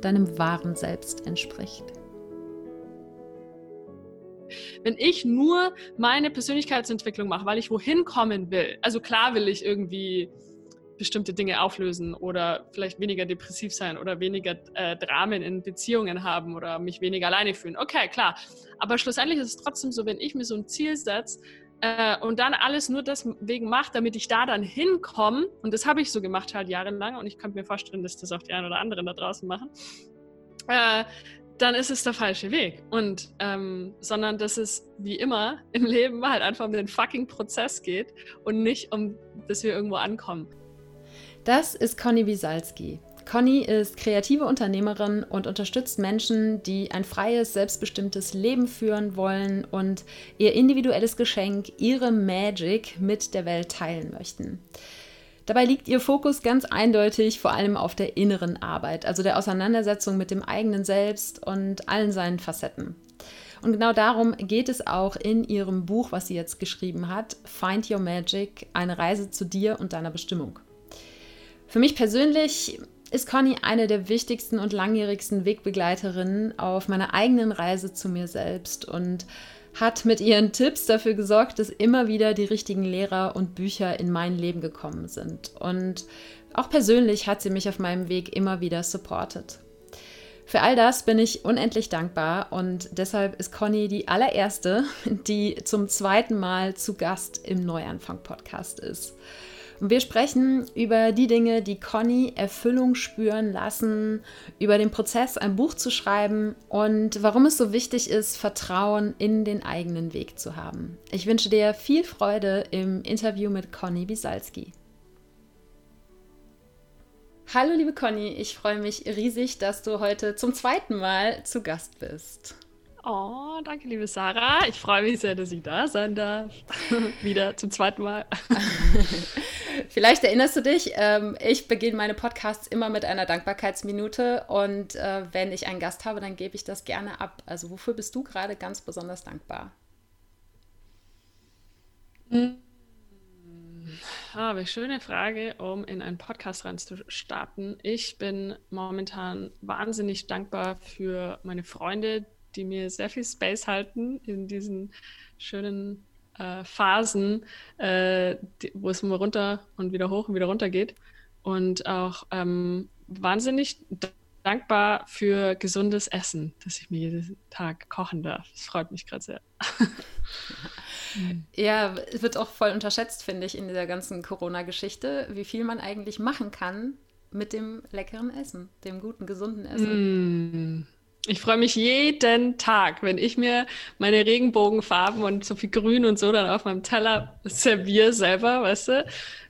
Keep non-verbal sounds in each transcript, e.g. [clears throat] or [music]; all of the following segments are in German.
deinem wahren Selbst entspricht. Wenn ich nur meine Persönlichkeitsentwicklung mache, weil ich wohin kommen will, also klar will ich irgendwie bestimmte Dinge auflösen oder vielleicht weniger depressiv sein oder weniger äh, Dramen in Beziehungen haben oder mich weniger alleine fühlen. Okay, klar. Aber schlussendlich ist es trotzdem so, wenn ich mir so ein Ziel setze, äh, und dann alles nur deswegen mache, damit ich da dann hinkomme. Und das habe ich so gemacht halt jahrelang und ich könnte mir vorstellen, dass das auch die einen oder anderen da draußen machen. Äh, dann ist es der falsche Weg. Und ähm, sondern dass es wie immer [laughs] im Leben halt einfach um den fucking Prozess geht und nicht um, dass wir irgendwo ankommen. Das ist Conny Wiesalski. Conny ist kreative Unternehmerin und unterstützt Menschen, die ein freies, selbstbestimmtes Leben führen wollen und ihr individuelles Geschenk, ihre Magic mit der Welt teilen möchten. Dabei liegt ihr Fokus ganz eindeutig vor allem auf der inneren Arbeit, also der Auseinandersetzung mit dem eigenen Selbst und allen seinen Facetten. Und genau darum geht es auch in ihrem Buch, was sie jetzt geschrieben hat, Find Your Magic, eine Reise zu dir und deiner Bestimmung. Für mich persönlich ist Conny eine der wichtigsten und langjährigsten Wegbegleiterinnen auf meiner eigenen Reise zu mir selbst und hat mit ihren Tipps dafür gesorgt, dass immer wieder die richtigen Lehrer und Bücher in mein Leben gekommen sind. Und auch persönlich hat sie mich auf meinem Weg immer wieder supportet. Für all das bin ich unendlich dankbar und deshalb ist Conny die allererste, [laughs] die zum zweiten Mal zu Gast im Neuanfang-Podcast ist. Wir sprechen über die Dinge, die Conny Erfüllung spüren lassen, über den Prozess, ein Buch zu schreiben und warum es so wichtig ist, Vertrauen in den eigenen Weg zu haben. Ich wünsche dir viel Freude im Interview mit Conny Wiesalski. Hallo liebe Conny, ich freue mich riesig, dass du heute zum zweiten Mal zu Gast bist. Oh, danke, liebe Sarah. Ich freue mich sehr, dass ich da sein darf. [laughs] Wieder zum zweiten Mal. [laughs] Vielleicht erinnerst du dich, ähm, ich beginne meine Podcasts immer mit einer Dankbarkeitsminute und äh, wenn ich einen Gast habe, dann gebe ich das gerne ab. Also wofür bist du gerade ganz besonders dankbar? Hm. Ah, eine schöne Frage, um in einen Podcast reinzustarten. Ich bin momentan wahnsinnig dankbar für meine Freunde, die mir sehr viel Space halten in diesen schönen äh, Phasen, äh, die, wo es immer runter und wieder hoch und wieder runter geht. Und auch ähm, wahnsinnig dankbar für gesundes Essen, das ich mir jeden Tag kochen darf. Das freut mich gerade sehr. ja, es wird auch voll unterschätzt, finde ich, in dieser ganzen Corona-Geschichte, wie viel man eigentlich machen kann mit dem leckeren Essen, dem guten, gesunden Essen. Mm. Ich freue mich jeden Tag, wenn ich mir meine Regenbogenfarben und so viel Grün und so dann auf meinem Teller serviere selber, weißt du?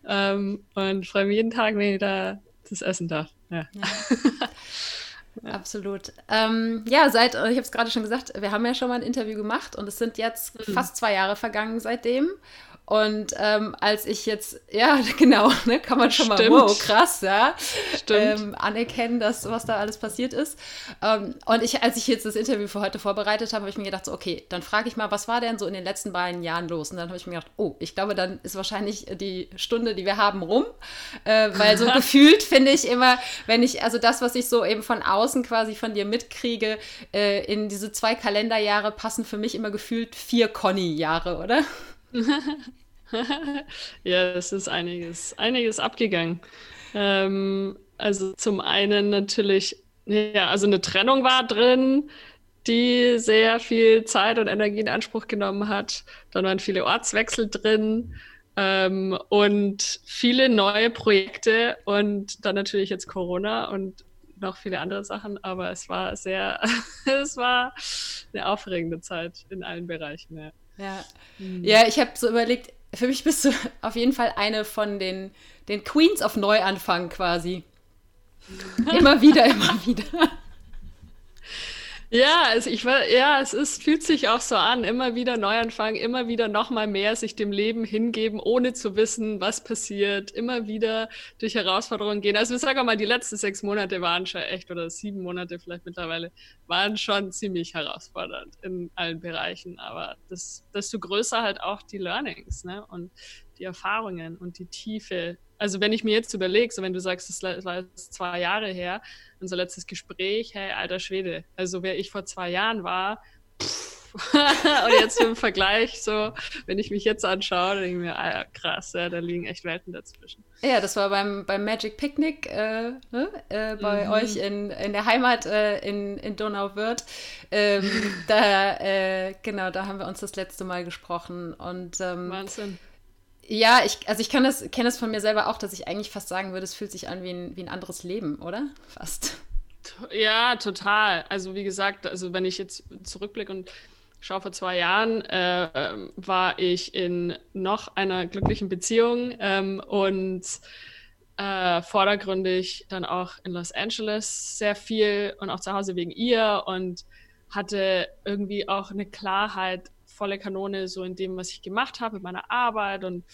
Ähm, und freue mich jeden Tag, wenn ich da das essen darf. Ja. ja. [laughs] Absolut. Ähm, ja, seit, ich habe es gerade schon gesagt, wir haben ja schon mal ein Interview gemacht und es sind jetzt mhm. fast zwei Jahre vergangen seitdem. Und ähm, als ich jetzt, ja, [laughs] genau, ne, kann man schon Stimmt. mal, wow, krass, ja, ähm, anerkennen, dass was da alles passiert ist. Ähm, und ich, als ich jetzt das Interview für heute vorbereitet habe, habe ich mir gedacht, so, okay, dann frage ich mal, was war denn so in den letzten beiden Jahren los? Und dann habe ich mir gedacht, oh, ich glaube, dann ist wahrscheinlich die Stunde, die wir haben, rum. Äh, weil so [laughs] gefühlt finde ich immer, wenn ich, also das, was ich so eben von außen quasi von dir mitkriege, äh, in diese zwei Kalenderjahre passen für mich immer gefühlt vier Conny-Jahre, oder? [laughs] ja, es ist einiges, einiges abgegangen. Ähm, also zum einen natürlich, ja, also eine Trennung war drin, die sehr viel Zeit und Energie in Anspruch genommen hat. Dann waren viele Ortswechsel drin ähm, und viele neue Projekte und dann natürlich jetzt Corona und noch viele andere Sachen, aber es war sehr, [laughs] es war eine aufregende Zeit in allen Bereichen. Ja. Ja, mhm. ja ich habe so überlegt, für mich bist du [laughs] auf jeden Fall eine von den, den Queens of Neuanfang quasi. immer wieder, immer wieder. Ja, also ich war, ja, es ist, fühlt sich auch so an. Immer wieder Neuanfang, immer wieder nochmal mehr sich dem Leben hingeben, ohne zu wissen, was passiert. Immer wieder durch Herausforderungen gehen. Also ich sage mal, die letzten sechs Monate waren schon echt, oder sieben Monate vielleicht mittlerweile, waren schon ziemlich herausfordernd in allen Bereichen. Aber das, desto größer halt auch die Learnings, ne? Und die Erfahrungen und die Tiefe. Also wenn ich mir jetzt überlege, so wenn du sagst, es war jetzt zwei Jahre her, unser letztes Gespräch, hey, alter Schwede, also wer ich vor zwei Jahren war, [laughs] und jetzt im Vergleich, so, wenn ich mich jetzt anschaue, denke ich mir, ah, krass, ja, da liegen echt Welten dazwischen. Ja, das war beim, beim Magic Picnic äh, ne? äh, bei mhm. euch in, in der Heimat äh, in, in Donauwörth. Ähm, [laughs] da, äh, genau, da haben wir uns das letzte Mal gesprochen. Und, ähm, Wahnsinn. Ja, ich, also ich kann das, kenne das von mir selber auch, dass ich eigentlich fast sagen würde, es fühlt sich an wie ein, wie ein anderes Leben, oder? Fast. Ja, total. Also wie gesagt, also wenn ich jetzt zurückblicke und schaue vor zwei Jahren, äh, war ich in noch einer glücklichen Beziehung ähm, und äh, vordergründig dann auch in Los Angeles sehr viel und auch zu Hause wegen ihr und hatte irgendwie auch eine Klarheit volle Kanone so in dem, was ich gemacht habe, in meiner Arbeit und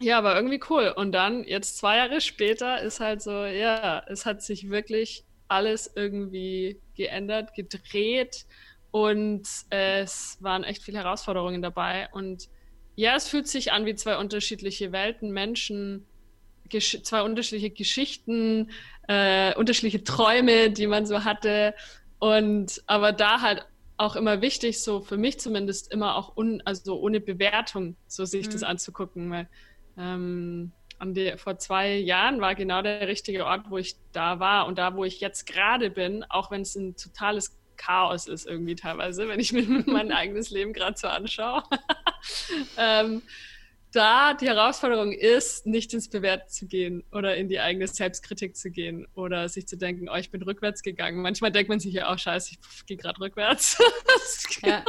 ja, war irgendwie cool. Und dann, jetzt zwei Jahre später, ist halt so, ja, es hat sich wirklich alles irgendwie geändert, gedreht und es waren echt viele Herausforderungen dabei. Und ja, es fühlt sich an wie zwei unterschiedliche Welten, Menschen, zwei unterschiedliche Geschichten, äh, unterschiedliche Träume, die man so hatte. Und aber da halt auch immer wichtig, so für mich zumindest immer auch un, also ohne Bewertung, so sich mhm. das anzugucken. Weil ähm, die, vor zwei Jahren war genau der richtige Ort, wo ich da war und da, wo ich jetzt gerade bin, auch wenn es ein totales Chaos ist irgendwie teilweise, wenn ich mir [laughs] mein eigenes Leben gerade so anschaue. [laughs] ähm, da die Herausforderung ist, nicht ins Bewerten zu gehen oder in die eigene Selbstkritik zu gehen oder sich zu denken, oh, ich bin rückwärts gegangen. Manchmal denkt man sich ja auch, scheiße, ich gehe gerade rückwärts. [laughs] ja.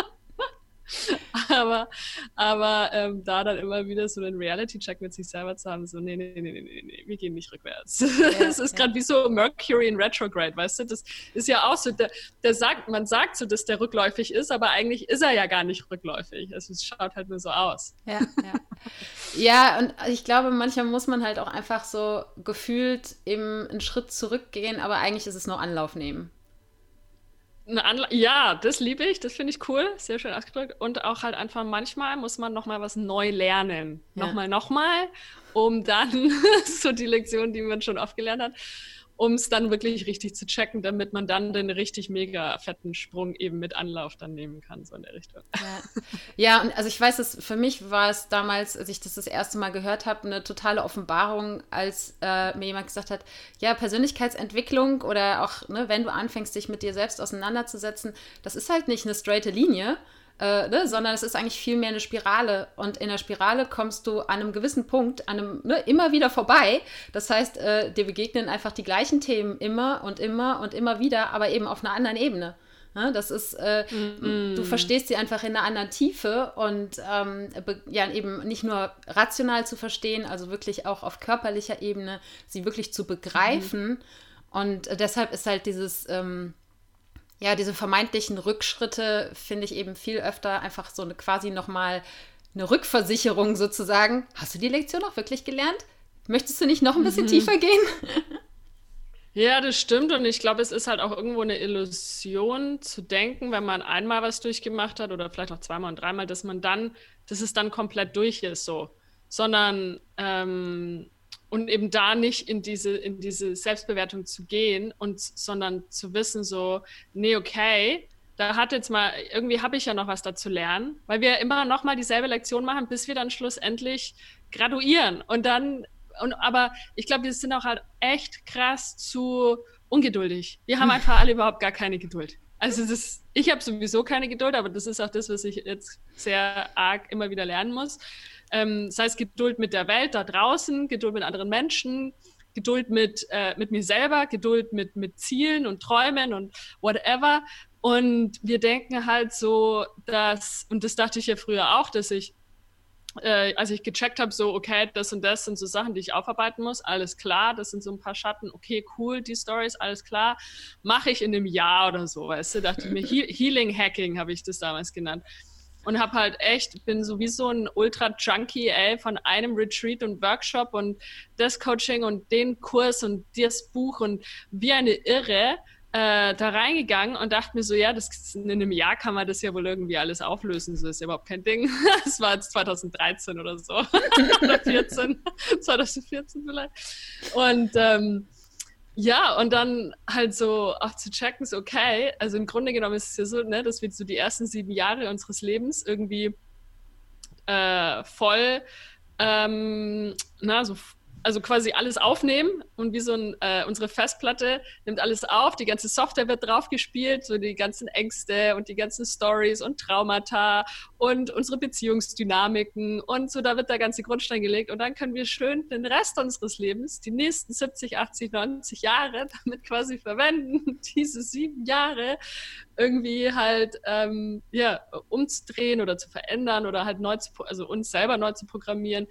[laughs] aber aber ähm, da dann immer wieder so einen Reality-Check mit sich selber zu haben, so, nee, nee, nee, nee, nee, nee wir gehen nicht rückwärts. Ja, [laughs] das ist ja. gerade wie so Mercury in Retrograde, weißt du? Das ist ja auch so, der, der sagt, man sagt so, dass der rückläufig ist, aber eigentlich ist er ja gar nicht rückläufig. Also es schaut halt nur so aus. Ja, ja. ja, und ich glaube, manchmal muss man halt auch einfach so gefühlt eben einen Schritt zurückgehen, aber eigentlich ist es nur Anlauf nehmen ja, das liebe ich, das finde ich cool, sehr schön ausgedrückt. Und auch halt einfach manchmal muss man nochmal was neu lernen. Ja. Nochmal, nochmal, um dann [laughs] so die Lektion, die man schon oft gelernt hat, um es dann wirklich richtig zu checken, damit man dann den richtig mega fetten Sprung eben mit Anlauf dann nehmen kann, so in der Richtung. Ja, ja also ich weiß, dass für mich war es damals, als ich das das erste Mal gehört habe, eine totale Offenbarung, als äh, mir jemand gesagt hat, ja, Persönlichkeitsentwicklung oder auch, ne, wenn du anfängst, dich mit dir selbst auseinanderzusetzen, das ist halt nicht eine straighte Linie, äh, ne, sondern es ist eigentlich viel mehr eine Spirale. Und in der Spirale kommst du an einem gewissen Punkt, an einem, ne, immer wieder vorbei. Das heißt, äh, dir begegnen einfach die gleichen Themen immer und immer und immer wieder, aber eben auf einer anderen Ebene. Ne, das ist, äh, mm du verstehst sie einfach in einer anderen Tiefe und ähm, ja, eben nicht nur rational zu verstehen, also wirklich auch auf körperlicher Ebene, sie wirklich zu begreifen. Mm. Und äh, deshalb ist halt dieses, ähm, ja, diese vermeintlichen Rückschritte finde ich eben viel öfter einfach so eine quasi nochmal eine Rückversicherung sozusagen. Hast du die Lektion auch wirklich gelernt? Möchtest du nicht noch ein bisschen mhm. tiefer gehen? Ja, das stimmt. Und ich glaube, es ist halt auch irgendwo eine Illusion zu denken, wenn man einmal was durchgemacht hat oder vielleicht auch zweimal und dreimal, dass man dann, dass es dann komplett durch ist so. Sondern ähm, und eben da nicht in diese, in diese Selbstbewertung zu gehen und sondern zu wissen, so, nee, okay, da hat jetzt mal, irgendwie habe ich ja noch was dazu lernen, weil wir immer noch mal dieselbe Lektion machen, bis wir dann schlussendlich graduieren. Und dann, und aber ich glaube, wir sind auch halt echt krass zu ungeduldig. Wir haben [laughs] einfach alle überhaupt gar keine Geduld. Also das, ich habe sowieso keine Geduld, aber das ist auch das, was ich jetzt sehr arg immer wieder lernen muss. Ähm, sei es Geduld mit der Welt da draußen, Geduld mit anderen Menschen, Geduld mit, äh, mit mir selber, Geduld mit, mit Zielen und Träumen und whatever. Und wir denken halt so, dass, und das dachte ich ja früher auch, dass ich äh, als ich gecheckt habe, so, okay, das und das sind so Sachen, die ich aufarbeiten muss, alles klar, das sind so ein paar Schatten, okay, cool, die Stories, alles klar, mache ich in einem Jahr oder so, weißt du, dachte ich mir, He Healing Hacking habe ich das damals genannt. Und habe halt echt, bin sowieso ein Ultra-Junkie, ey, von einem Retreat und Workshop und das Coaching und den Kurs und das Buch und wie eine Irre äh, da reingegangen und dachte mir so, ja, das, in einem Jahr kann man das ja wohl irgendwie alles auflösen. So ist ja überhaupt kein Ding. [laughs] Das war jetzt 2013 oder so. [laughs] oder 14. 2014 [laughs] vielleicht. Und ähm, ja, und dann halt so auch zu checken, so okay, also im Grunde genommen ist es ja so, ne, dass wir so die ersten sieben Jahre unseres Lebens irgendwie äh, voll ähm, na, so also quasi alles aufnehmen und wie so ein, äh, unsere Festplatte nimmt alles auf, die ganze Software wird drauf gespielt, so die ganzen Ängste und die ganzen Stories und Traumata und unsere Beziehungsdynamiken und so, da wird der ganze Grundstein gelegt und dann können wir schön den Rest unseres Lebens, die nächsten 70, 80, 90 Jahre [laughs] damit quasi verwenden, [laughs] diese sieben Jahre irgendwie halt ähm, ja, umzudrehen oder zu verändern oder halt neu zu, also uns selber neu zu programmieren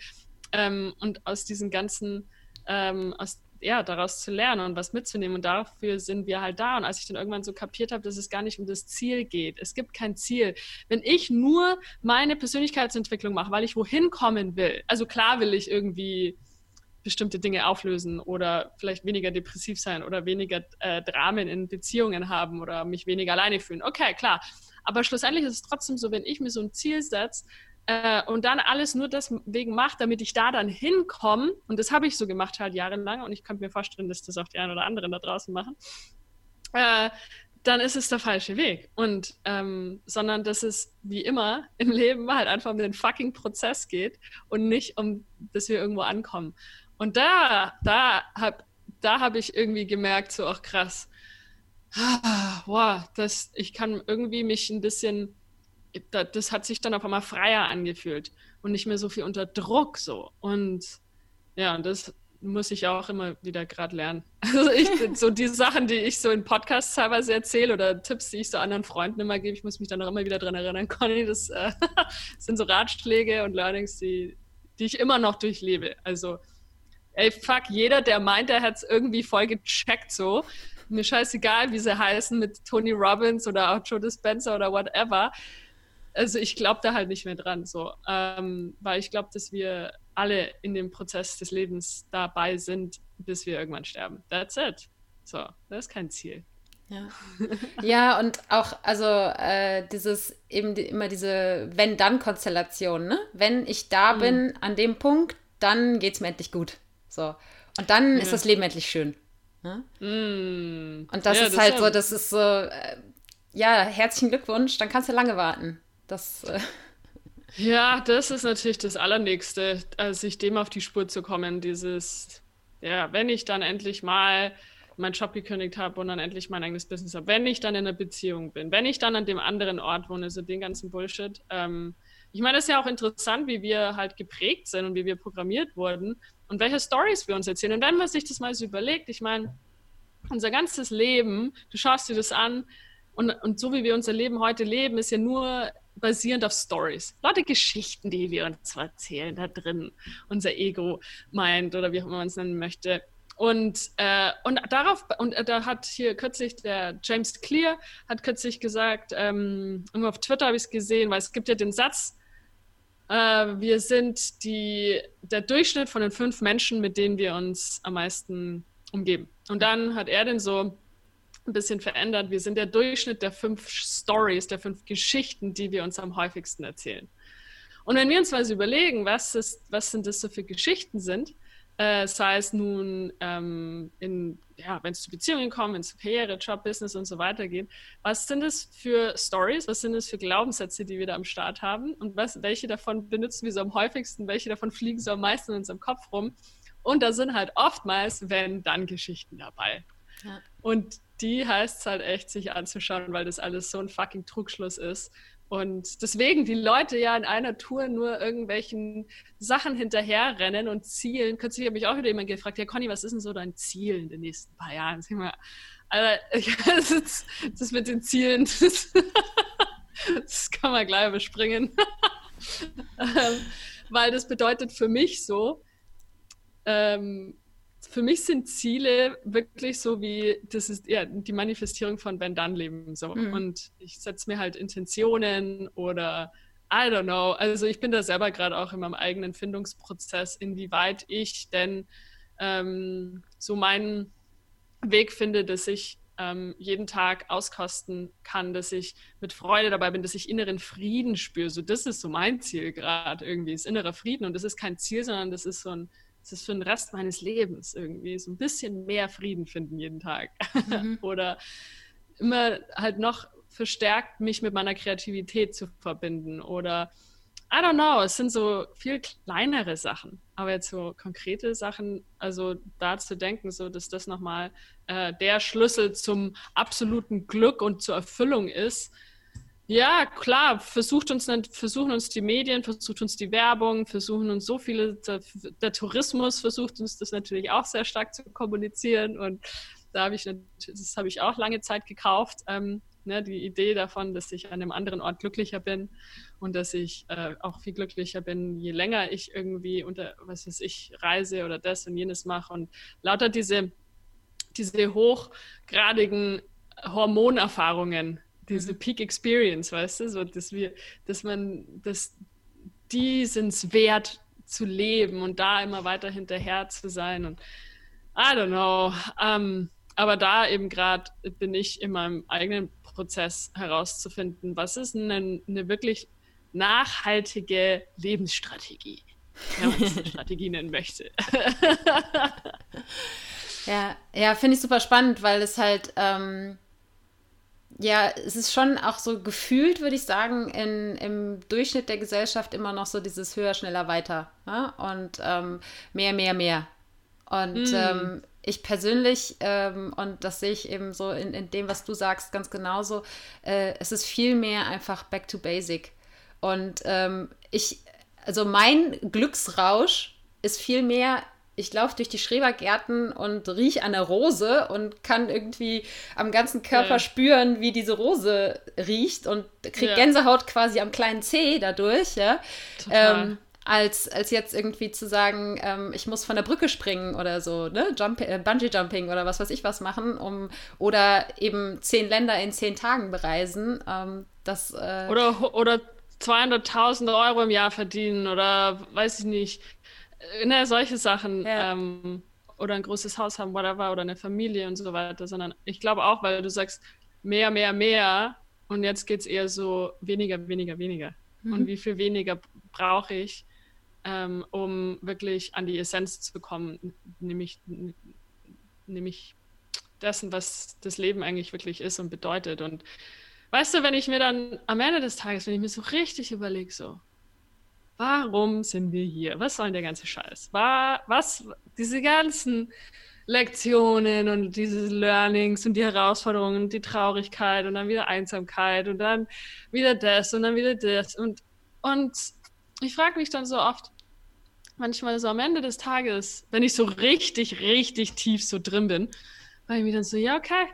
ähm, und aus diesen ganzen, ähm, aus, ja, daraus zu lernen und was mitzunehmen. Und dafür sind wir halt da. Und als ich dann irgendwann so kapiert habe, dass es gar nicht um das Ziel geht, es gibt kein Ziel. Wenn ich nur meine Persönlichkeitsentwicklung mache, weil ich wohin kommen will, also klar will ich irgendwie bestimmte Dinge auflösen oder vielleicht weniger depressiv sein oder weniger äh, Dramen in Beziehungen haben oder mich weniger alleine fühlen. Okay, klar. Aber schlussendlich ist es trotzdem so, wenn ich mir so ein Ziel setze, äh, und dann alles nur deswegen macht, damit ich da dann hinkomme. Und das habe ich so gemacht halt jahrelang und ich könnte mir vorstellen, dass das auch die einen oder anderen da draußen machen. Äh, dann ist es der falsche Weg. Und ähm, sondern dass es wie immer [laughs] im Leben halt einfach um den fucking Prozess geht und nicht um, dass wir irgendwo ankommen. Und da, da habe da hab ich irgendwie gemerkt, so auch krass, ah, wow, das, ich kann irgendwie mich ein bisschen das hat sich dann auf einmal freier angefühlt und nicht mehr so viel unter Druck so. Und ja, das muss ich auch immer wieder gerade lernen. [laughs] Also ich, so die Sachen, die ich so in Podcasts teilweise erzähle oder Tipps, die ich so anderen Freunden immer gebe, ich muss mich dann auch immer wieder dran erinnern, [laughs] Conny, das äh, [laughs] sind so Ratschläge und Learnings, die, die ich immer noch durchlebe. Also, ey, fuck, jeder, der meint, er hat es irgendwie voll gecheckt so, mir scheißegal, wie sie heißen, mit Tony Robbins oder auch Joe Dispenza oder whatever also ich glaube da halt nicht mehr dran, so, ähm, weil ich glaube, dass wir alle in dem Prozess des Lebens dabei sind, bis wir irgendwann sterben. That's it. So, das ist kein Ziel. Ja. [laughs] ja, und auch, also äh, dieses, eben die, immer diese Wenn-Dann-Konstellation, ne? Wenn ich da mhm. bin, an dem Punkt, dann geht es mir endlich gut. So. Und dann ja. ist das Leben endlich schön. Ne? Mm. Und das ja, ist das halt so, das ist so, äh, ja, herzlichen Glückwunsch, dann kannst du lange warten. Das. Äh [laughs] ja, das ist natürlich das Allernächste, also sich dem auf die Spur zu kommen. Dieses, ja, wenn ich dann endlich mal meinen Job gekündigt habe und dann endlich mein eigenes Business habe, wenn ich dann in einer Beziehung bin, wenn ich dann an dem anderen Ort wohne, so den ganzen Bullshit. Ähm, ich meine, das ist ja auch interessant, wie wir halt geprägt sind und wie wir programmiert wurden und welche Stories wir uns erzählen. Und wenn man sich das mal so überlegt, ich meine, unser ganzes Leben, du schaust dir das an und, und so wie wir unser Leben heute leben, ist ja nur basierend auf Stories. Lauter Geschichten, die wir uns erzählen da drin. Unser Ego meint oder wie auch immer man es nennen möchte. Und, äh, und darauf, und äh, da hat hier kürzlich der James Clear hat kürzlich gesagt, ähm, irgendwo auf Twitter habe ich es gesehen, weil es gibt ja den Satz, äh, wir sind die, der Durchschnitt von den fünf Menschen, mit denen wir uns am meisten umgeben. Und dann hat er den so ein bisschen verändert. Wir sind der Durchschnitt der fünf Stories, der fünf Geschichten, die wir uns am häufigsten erzählen. Und wenn wir uns mal so überlegen, was, ist, was sind das so für Geschichten sind, äh, sei es nun, ähm, ja, wenn es zu Beziehungen kommt, wenn es zu Karriere, Job, Business und so weiter geht, was sind es für Stories, was sind es für Glaubenssätze, die wir da am Start haben und was, welche davon benutzen wir so am häufigsten, welche davon fliegen so am meisten in unserem Kopf rum. Und da sind halt oftmals, wenn dann Geschichten dabei. Ja. Und die heißt es halt echt, sich anzuschauen, weil das alles so ein fucking Trugschluss ist. Und deswegen die Leute ja in einer Tour nur irgendwelchen Sachen hinterherrennen und zielen. Kürzlich habe ich auch wieder jemand gefragt, ja Conny, was ist denn so dein Ziel in den nächsten paar Jahren? Sag mal, Alter, [laughs] das, das mit den Zielen, [laughs] das, das kann man gleich überspringen. [laughs] Ähm, weil das bedeutet für mich so, ähm, für mich sind Ziele wirklich so wie, das ist ja die Manifestierung von Ben Dunn Leben so. Mhm. Und ich setze mir halt Intentionen oder I don't know. Also ich bin da selber gerade auch in meinem eigenen Findungsprozess, inwieweit ich denn ähm, so meinen Weg finde, dass ich ähm, jeden Tag auskosten kann, dass ich mit Freude dabei bin, dass ich inneren Frieden spüre. So, das ist so mein Ziel gerade irgendwie, ist innerer Frieden. Und das ist kein Ziel, sondern das ist so ein es ist für den Rest meines Lebens irgendwie so ein bisschen mehr Frieden finden jeden Tag. Mhm. [laughs] Oder immer halt noch verstärkt mich mit meiner Kreativität zu verbinden. Oder I don't know, es sind so viel kleinere Sachen. Aber jetzt so konkrete Sachen, also da zu denken, so dass das nochmal äh, der Schlüssel zum absoluten Glück und zur Erfüllung ist, ja, klar, versucht uns, versuchen uns die Medien, versucht uns die Werbung, versuchen uns so viele, der, der Tourismus versucht uns das natürlich auch sehr stark zu kommunizieren und da habe ich, das habe ich auch lange Zeit gekauft, ähm, ne, die Idee davon, dass ich an einem anderen Ort glücklicher bin und dass ich äh, auch viel glücklicher bin, je länger ich irgendwie unter, was weiß ich, reise oder das und jenes mache und lauter diese, diese hochgradigen Hormonerfahrungen, diese. Peak Experience, weißt du, so dass wir, dass man, dass die sind es wert zu leben und da immer weiter hinterher zu sein und I don't know. Um, aber da eben gerade bin ich in meinem eigenen Prozess herauszufinden, was ist eine, eine wirklich nachhaltige Lebensstrategie, wenn man es eine Strategie nennen möchte. [laughs] ja, ja, finde ich super spannend, weil es halt ähm, ja, es ist schon auch so gefühlt, würde ich sagen, in, im Durchschnitt der Gesellschaft immer noch so dieses höher, schneller, weiter. Ja? Und ähm, mehr, mehr, mehr. Und mm. ähm, ich persönlich, ähm, und das sehe ich eben so in, in dem, was du sagst, ganz genauso, äh, es ist viel mehr einfach back to basic. Und ähm, ich, also mein Glücksrausch ist viel mehr ich laufe durch die Schrebergärten und rieche an der Rose und kann irgendwie am ganzen Körper ja. spüren, wie diese Rose riecht und kriege ja. Gänsehaut quasi am kleinen Zeh dadurch, ja. Ähm, als, als jetzt irgendwie zu sagen, ähm, ich muss von der Brücke springen oder so, ne? Jump, äh, Bungee Jumping oder was weiß ich was machen, um oder eben zehn Länder in zehn Tagen bereisen. Ähm, das, äh, oder, oder 200.000 Euro im Jahr verdienen oder weiß ich nicht, ne, solche Sachen. Ja. Ähm, oder ein großes Haus haben, whatever, oder eine Familie und so weiter, sondern ich glaube auch, weil du sagst, mehr, mehr, mehr und jetzt geht es eher so weniger, weniger, weniger. Mhm. Und wie viel weniger brauche ich, ähm, um wirklich an die Essenz zu kommen, nämlich, nämlich dessen, was das Leben eigentlich wirklich ist und bedeutet. Und weißt du, wenn ich mir dann am Ende des Tages, wenn ich mir so richtig überlege, so, Warum sind wir hier? Was soll der ganze Scheiß? War, was, diese ganzen Lektionen und diese Learnings und die Herausforderungen, die Traurigkeit und dann wieder Einsamkeit und dann wieder das und dann wieder das. Und, und ich frage mich dann so oft, manchmal so am Ende des Tages, wenn ich so richtig, richtig tief so drin bin, weil ich mir dann so, ja, okay,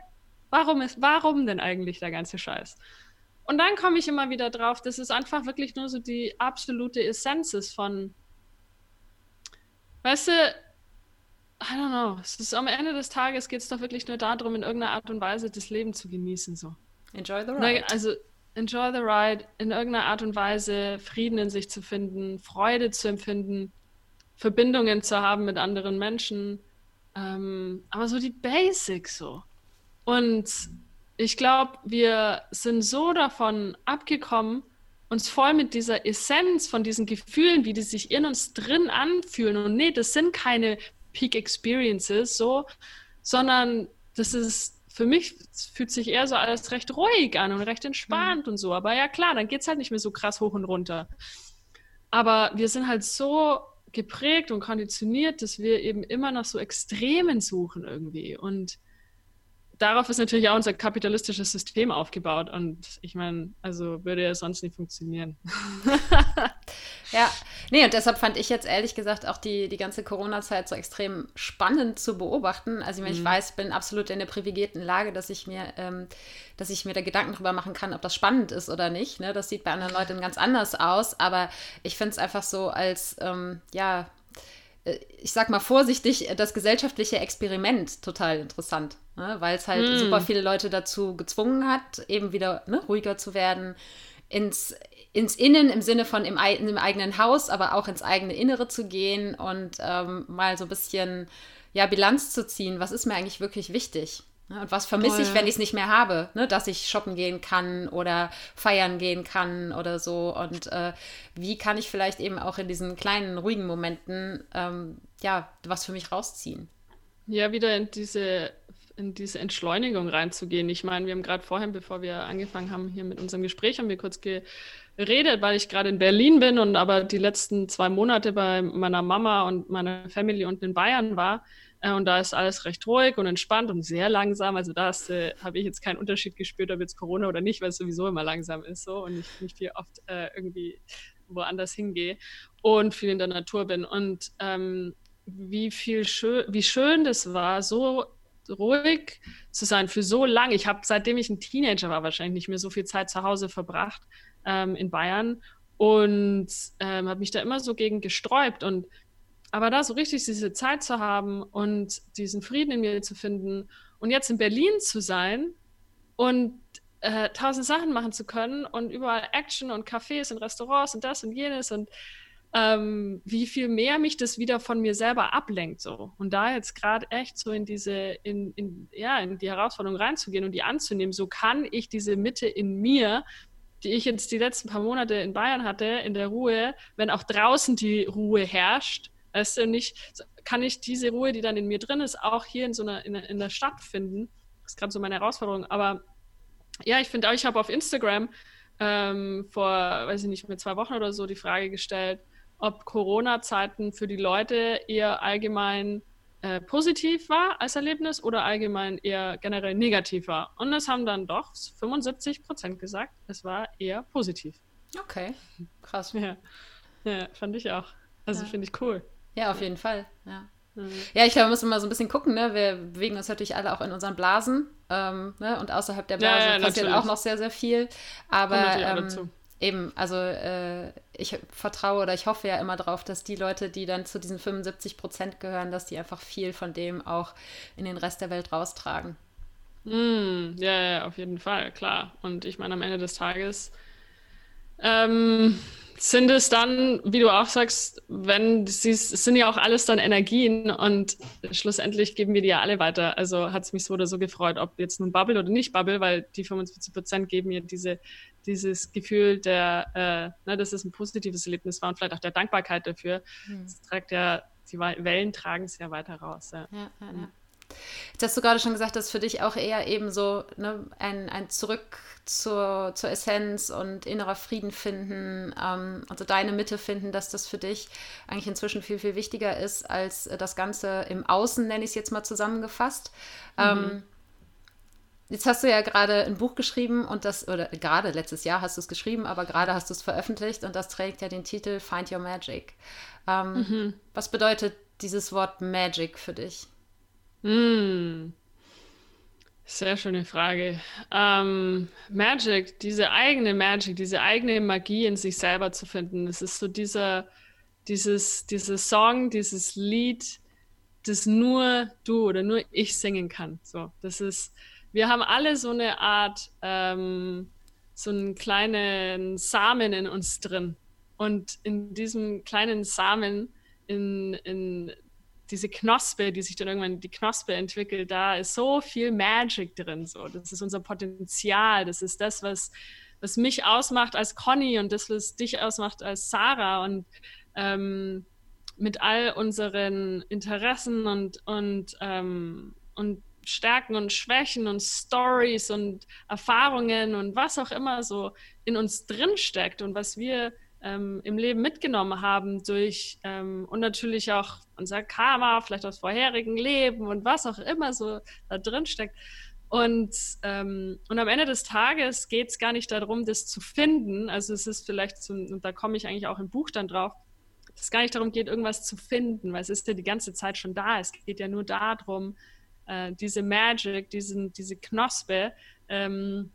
warum ist, warum denn eigentlich der ganze Scheiß? Und dann komme ich immer wieder drauf, dass es einfach wirklich nur so die absolute Essenz ist von, weißt du, I don't know, es ist am Ende des Tages geht es doch wirklich nur darum, in irgendeiner Art und Weise das Leben zu genießen. So. Enjoy the ride. Also enjoy the ride, in irgendeiner Art und Weise Frieden in sich zu finden, Freude zu empfinden, Verbindungen zu haben mit anderen Menschen. Ähm, aber so die Basics so. Und ich glaube, wir sind so davon abgekommen, uns voll mit dieser Essenz von diesen Gefühlen, wie die sich in uns drin anfühlen. Und nee, das sind keine Peak Experiences, so, sondern das ist für mich fühlt sich eher so alles recht ruhig an und recht entspannt mhm. und so. Aber ja, klar, dann geht es halt nicht mehr so krass hoch und runter. Aber wir sind halt so geprägt und konditioniert, dass wir eben immer nach so Extremen suchen irgendwie. Und darauf ist natürlich auch unser kapitalistisches System aufgebaut. Und ich meine, also würde ja sonst nicht funktionieren. [laughs] ja, Nee, und deshalb fand ich jetzt ehrlich gesagt auch die, die ganze Corona-Zeit so extrem spannend zu beobachten. Also, ich, meine, mhm. ich weiß, ich bin absolut in der privilegierten Lage, dass ich mir, ähm, dass ich mir da Gedanken drüber machen kann, ob das spannend ist oder nicht. Ne? Das sieht bei anderen Leuten ganz anders aus, aber ich finde es einfach so als, ähm, ja, ich sag mal vorsichtig, das gesellschaftliche Experiment total interessant, ne? weil es halt mm. super viele Leute dazu gezwungen hat, eben wieder ne, ruhiger zu werden, ins, ins Innen im Sinne von im, im, eigenen Haus, aber auch ins eigene Innere zu gehen und ähm, mal so ein bisschen ja, Bilanz zu ziehen. Was ist mir eigentlich wirklich wichtig? Ne? Und was vermisse ich, wenn ich es nicht mehr habe, ne? dass ich shoppen gehen kann oder feiern gehen kann oder so. Und äh, wie kann ich vielleicht eben auch in diesen kleinen, ruhigen Momenten ähm, ja was für mich rausziehen? Ja, wieder in diese, in diese Entschleunigung reinzugehen. Ich meine, wir haben gerade vorhin, bevor wir angefangen haben hier mit unserem Gespräch, haben wir kurz geredet, weil ich gerade in Berlin bin und aber die letzten zwei Monate bei meiner Mama und meiner Family unten in Bayern war. Äh, und da ist alles recht ruhig und entspannt und sehr langsam. Also da äh, habe ich jetzt keinen Unterschied gespürt, ob jetzt Corona oder nicht, weil es sowieso immer langsam ist so und ich nicht viel oft äh, irgendwie woanders hingehe und viel in der Natur bin. Und ähm, wie viel schön, wie schön das war, so ruhig zu sein für so lange. Ich habe, seitdem ich ein Teenager war, wahrscheinlich nicht mehr so viel Zeit zu Hause verbracht ähm, in Bayern und ähm, habe mich da immer so gegen gesträubt und aber da so richtig diese Zeit zu haben und diesen Frieden in mir zu finden und jetzt in Berlin zu sein und äh, tausend Sachen machen zu können und überall Action und Cafés und Restaurants und das und jenes und ähm, wie viel mehr mich das wieder von mir selber ablenkt so. Und da jetzt gerade echt so in diese in, in ja in die Herausforderung reinzugehen und die anzunehmen so kann ich diese Mitte in mir die ich jetzt die letzten paar Monate in Bayern hatte in der Ruhe wenn auch draußen die Ruhe herrscht Weißt du, nicht, kann ich diese Ruhe, die dann in mir drin ist, auch hier in so einer, in, in der Stadt finden? Das ist gerade so meine Herausforderung. Aber ja, ich finde auch, ich habe auf Instagram ähm, vor, weiß ich nicht, mehr zwei Wochen oder so die Frage gestellt, ob Corona-Zeiten für die Leute eher allgemein äh, positiv war als Erlebnis oder allgemein eher generell negativ war. Und das haben dann doch 75 Prozent gesagt, es war eher positiv. Okay, krass. Ja, ja fand ich auch. Also ja. finde ich cool. Ja, auf jeden Fall. Ja. Mhm. Ja, ich glaube, wir müssen mal so ein bisschen gucken. Ne? Wir bewegen uns natürlich alle auch in unseren Blasen. Ähm, ne? Und außerhalb der Blase ja, ja, passiert natürlich. auch noch sehr, sehr viel. Aber ähm, eben, also äh, ich vertraue oder ich hoffe ja immer darauf, dass die Leute, die dann zu diesen 75 Prozent gehören, dass die einfach viel von dem auch in den Rest der Welt raustragen. Mm, ja, ja, auf jeden Fall, klar. Und ich meine, am Ende des Tages ähm, sind es dann, wie du auch sagst, wenn sie es sind ja auch alles dann Energien und schlussendlich geben wir die ja alle weiter. Also hat es mich so oder so gefreut, ob jetzt nun Bubble oder nicht Bubble, weil die 75 Prozent geben mir diese, dieses Gefühl der, äh, ne, dass es ein positives Erlebnis war und vielleicht auch der Dankbarkeit dafür. Mhm. Das trägt ja, die Wellen tragen es ja weiter raus. Ja. Ja, ja, ja. Jetzt hast du gerade schon gesagt, dass für dich auch eher eben so ne, ein, ein Zurück zur, zur Essenz und innerer Frieden finden, ähm, also deine Mitte finden, dass das für dich eigentlich inzwischen viel, viel wichtiger ist als das Ganze im Außen, nenne ich es jetzt mal zusammengefasst. Mhm. Ähm, Jetzt hast du ja gerade ein Buch geschrieben und das, oder gerade letztes Jahr hast du es geschrieben, aber gerade hast du es veröffentlicht und das trägt ja den Titel Find Your Magic. Ähm, mhm. Was bedeutet dieses Wort Magic für dich? Mm. Sehr schöne Frage. Ähm, Magic, diese eigene Magic, diese eigene Magie in sich selber zu finden, das ist so dieser, dieses, dieses Song, dieses Lied, das nur du oder nur ich singen kann. So, das ist, wir haben alle so eine Art, ähm, so einen kleinen Samen in uns drin. Und in diesem kleinen Samen, in, in diese Knospe, die sich dann irgendwann die Knospe entwickelt, da ist so viel Magic drin. So. Das ist unser Potenzial. Das ist das, was, was mich ausmacht als Conny und das, was dich ausmacht als Sarah. Und ähm, mit all unseren Interessen und, und, ähm, und Stärken und Schwächen und Stories und Erfahrungen und was auch immer so in uns drin steckt und was wir ähm, im Leben mitgenommen haben durch ähm, und natürlich auch unser Karma, vielleicht aus vorherigen Leben und was auch immer so da drin steckt. Und, ähm, und am Ende des Tages geht es gar nicht darum, das zu finden. Also es ist vielleicht, zum, und da komme ich eigentlich auch im Buch dann drauf, dass es gar nicht darum geht, irgendwas zu finden, weil es ist ja die ganze Zeit schon da. Es geht ja nur darum, äh, diese Magic, diesen, diese Knospe ähm,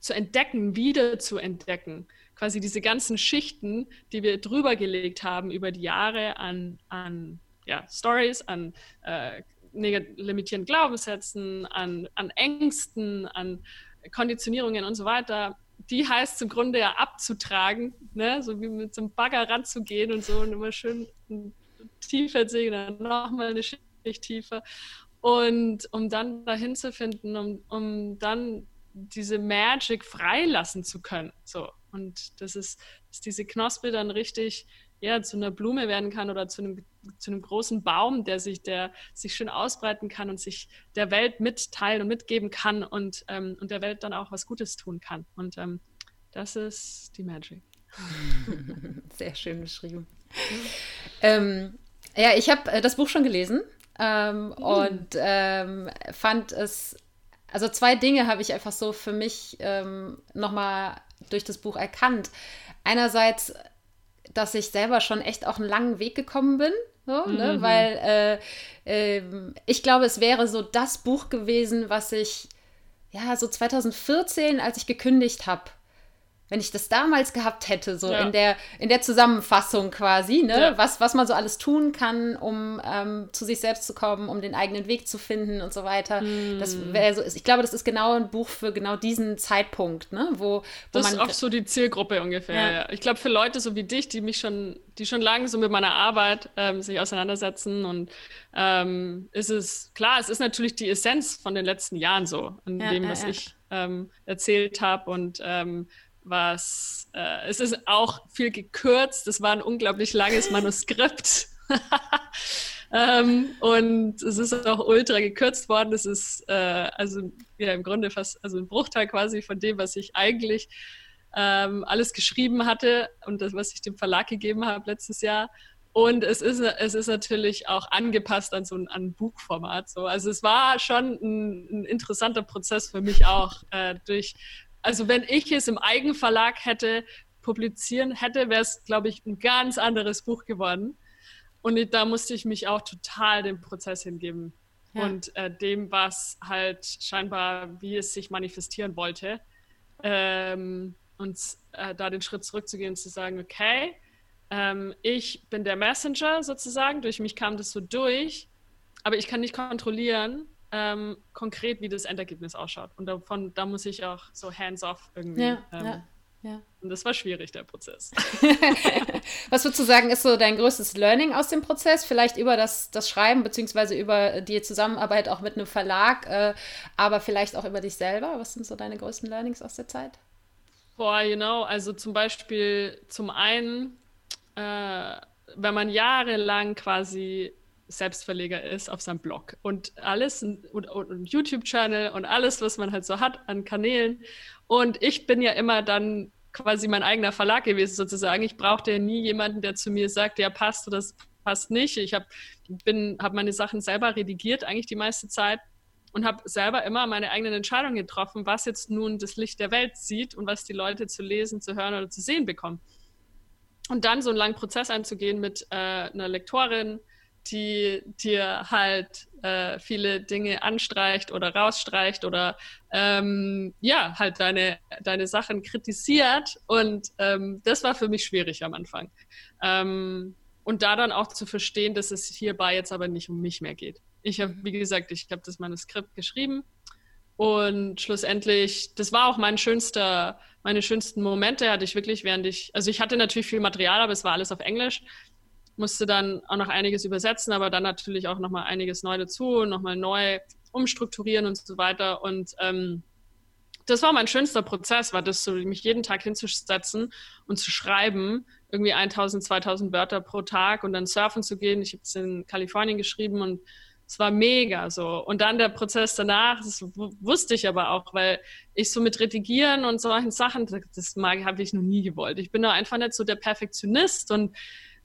zu entdecken, wieder zu entdecken. Quasi diese ganzen Schichten, die wir drüber gelegt haben über die Jahre an, an ja, Stories, an äh, limitierenden Glaubenssätzen, an, an Ängsten, an Konditionierungen und so weiter, die heißt im Grunde ja abzutragen, ne? so wie mit so einem Bagger ranzugehen und so und immer schön tiefer sehen, dann nochmal eine Schicht tiefer. Und um dann dahin zu finden, um, um dann diese Magic freilassen zu können. So. Und das ist, dass diese Knospe dann richtig ja, zu einer Blume werden kann oder zu einem, zu einem großen Baum, der sich, der sich schön ausbreiten kann und sich der Welt mitteilen und mitgeben kann und, ähm, und der Welt dann auch was Gutes tun kann. Und ähm, das ist die Magic. [laughs] Sehr schön beschrieben. ähm, ja, ich habe äh, das Buch schon gelesen ähm, mhm. und ähm, fand es, also zwei Dinge habe ich einfach so für mich ähm, nochmal durch das Buch erkannt. Einerseits dass ich selber schon echt auch einen langen Weg gekommen bin. So, ne? mhm. Weil äh, äh, ich glaube, es wäre so das Buch gewesen, was ich ja so 2014, als ich gekündigt habe, wenn ich das damals gehabt hätte, so ja. in, der, in der Zusammenfassung quasi, ne? Ja. was, was man so alles tun kann, um ähm, zu sich selbst zu kommen, um den eigenen Weg zu finden und so weiter. Mm. Das wäre so, ich glaube, das ist genau ein Buch für genau diesen Zeitpunkt, ne? wo, wo das man. ist auch so die Zielgruppe ungefähr, ja. ja. Ich glaube, für Leute so wie dich, die mich schon, die schon lange so mit meiner Arbeit ähm, sich auseinandersetzen und ähm, ist es, klar, es ist natürlich die Essenz von den letzten Jahren so, an dem, was ich ähm, erzählt habe und ähm, was äh, es ist auch viel gekürzt. Es war ein unglaublich langes Manuskript. [laughs] ähm, und es ist auch ultra gekürzt worden. Es ist äh, also ja im Grunde fast also ein Bruchteil quasi von dem, was ich eigentlich ähm, alles geschrieben hatte und das, was ich dem Verlag gegeben habe letztes Jahr. Und es ist, es ist natürlich auch angepasst an so ein, an Buchformat. So. Also es war schon ein, ein interessanter Prozess für mich auch, äh, durch also wenn ich es im Eigenverlag hätte publizieren hätte, wäre es, glaube ich, ein ganz anderes Buch geworden. Und da musste ich mich auch total dem Prozess hingeben ja. und äh, dem, was halt scheinbar, wie es sich manifestieren wollte. Ähm, und äh, da den Schritt zurückzugehen und zu sagen, okay, ähm, ich bin der Messenger sozusagen, durch mich kam das so durch, aber ich kann nicht kontrollieren, ähm, konkret, wie das Endergebnis ausschaut. Und davon, da muss ich auch so hands-off irgendwie. Ja, ähm, ja, ja. Und das war schwierig, der Prozess. [laughs] Was würdest du sagen, ist so dein größtes Learning aus dem Prozess? Vielleicht über das, das Schreiben, beziehungsweise über die Zusammenarbeit auch mit einem Verlag, äh, aber vielleicht auch über dich selber. Was sind so deine größten Learnings aus der Zeit? Boah, you know, also zum Beispiel zum einen, äh, wenn man jahrelang quasi Selbstverleger ist auf seinem Blog und alles und, und, und YouTube-Channel und alles, was man halt so hat an Kanälen. Und ich bin ja immer dann quasi mein eigener Verlag gewesen sozusagen. Ich brauchte ja nie jemanden, der zu mir sagt, ja passt oder das passt nicht. Ich habe hab meine Sachen selber redigiert eigentlich die meiste Zeit und habe selber immer meine eigenen Entscheidungen getroffen, was jetzt nun das Licht der Welt sieht und was die Leute zu lesen, zu hören oder zu sehen bekommen. Und dann so einen langen Prozess einzugehen mit äh, einer Lektorin, die dir halt äh, viele Dinge anstreicht oder rausstreicht oder ähm, ja, halt deine, deine Sachen kritisiert. Und ähm, das war für mich schwierig am Anfang. Ähm, und da dann auch zu verstehen, dass es hierbei jetzt aber nicht um mich mehr geht. Ich habe, wie gesagt, ich habe das Manuskript geschrieben und schlussendlich, das war auch mein schönster, meine schönsten Momente hatte ich wirklich, während ich, also ich hatte natürlich viel Material, aber es war alles auf Englisch musste dann auch noch einiges übersetzen, aber dann natürlich auch noch mal einiges neu dazu, noch mal neu umstrukturieren und so weiter. Und ähm, das war mein schönster Prozess, war das so, mich jeden Tag hinzusetzen und zu schreiben, irgendwie 1000, 2000 Wörter pro Tag und dann surfen zu gehen. Ich habe es in Kalifornien geschrieben und es war mega so. Und dann der Prozess danach, das wusste ich aber auch, weil ich so mit Redigieren und solchen Sachen, das habe ich noch nie gewollt. Ich bin da einfach nicht so der Perfektionist und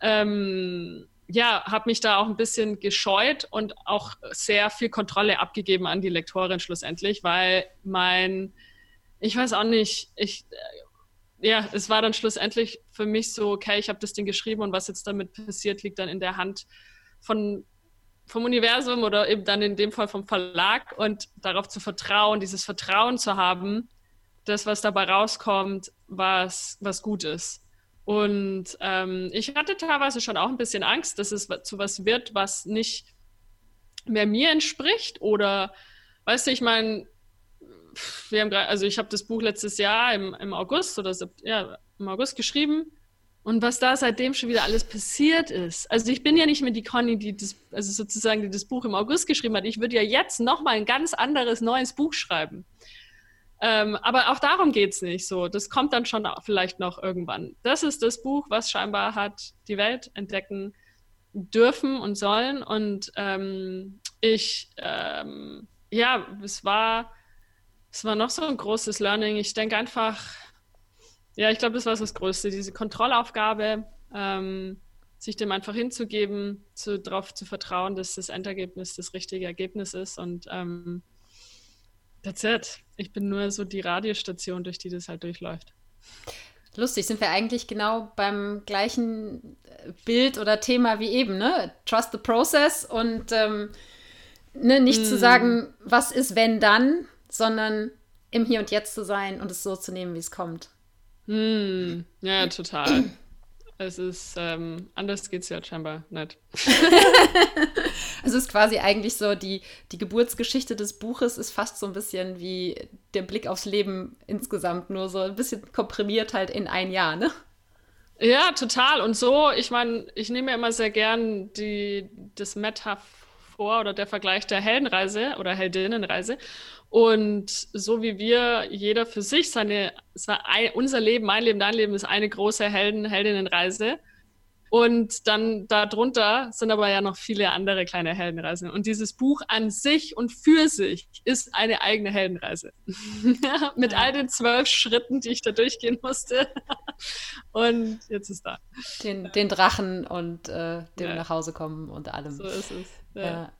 ähm, ja, habe mich da auch ein bisschen gescheut und auch sehr viel Kontrolle abgegeben an die Lektorin schlussendlich, weil mein, ich weiß auch nicht, ich, ja, es war dann schlussendlich für mich so, okay, ich habe das Ding geschrieben und was jetzt damit passiert, liegt dann in der Hand von, vom Universum oder eben dann in dem Fall vom Verlag und darauf zu vertrauen, dieses Vertrauen zu haben, das, was dabei rauskommt, was, was gut ist. Und ähm, ich hatte teilweise schon auch ein bisschen Angst, dass es zu was wird, was nicht mehr mir entspricht oder, weißt du, ich meine, wir haben gerade, also ich habe das Buch letztes Jahr im, im August oder ja, im August geschrieben und was da seitdem schon wieder alles passiert ist. Also ich bin ja nicht mehr die Conny, die das, also sozusagen, die das Buch im August geschrieben hat. Ich würde ja jetzt nochmal ein ganz anderes neues Buch schreiben. Ähm, aber auch darum geht es nicht so. Das kommt dann schon vielleicht noch irgendwann. Das ist das Buch, was scheinbar hat die Welt entdecken dürfen und sollen. Und ähm, ich, ähm, ja, es war, es war noch so ein großes Learning. Ich denke einfach, ja, ich glaube, das war das Größte, diese Kontrollaufgabe, ähm, sich dem einfach hinzugeben, zu, darauf zu vertrauen, dass das Endergebnis das richtige Ergebnis ist. Und ähm, That's it. Ich bin nur so die Radiostation, durch die das halt durchläuft. Lustig, sind wir eigentlich genau beim gleichen äh, Bild oder Thema wie eben, ne? Trust the process und ähm, ne, nicht mm. zu sagen, was ist, wenn dann, sondern im Hier und Jetzt zu sein und es so zu nehmen, wie es kommt. Mm. Ja, total. Es ist, ähm, anders geht es ja scheinbar nicht. [laughs] also ist quasi eigentlich so, die, die Geburtsgeschichte des Buches ist fast so ein bisschen wie der Blick aufs Leben insgesamt, nur so ein bisschen komprimiert halt in ein Jahr, ne? Ja, total. Und so, ich meine, ich nehme ja immer sehr gern die, das Metaphor oder der Vergleich der Heldenreise oder Heldinnenreise. Und so wie wir, jeder für sich, seine, unser Leben, mein Leben, dein Leben ist eine große Helden, Heldinnenreise. Und dann darunter sind aber ja noch viele andere kleine Heldenreisen. Und dieses Buch an sich und für sich ist eine eigene Heldenreise. [laughs] Mit all den zwölf Schritten, die ich da durchgehen musste. [laughs] und jetzt ist da. Den, den Drachen und äh, dem ja. nach Hause kommen und allem. So ist es. Ja. ja.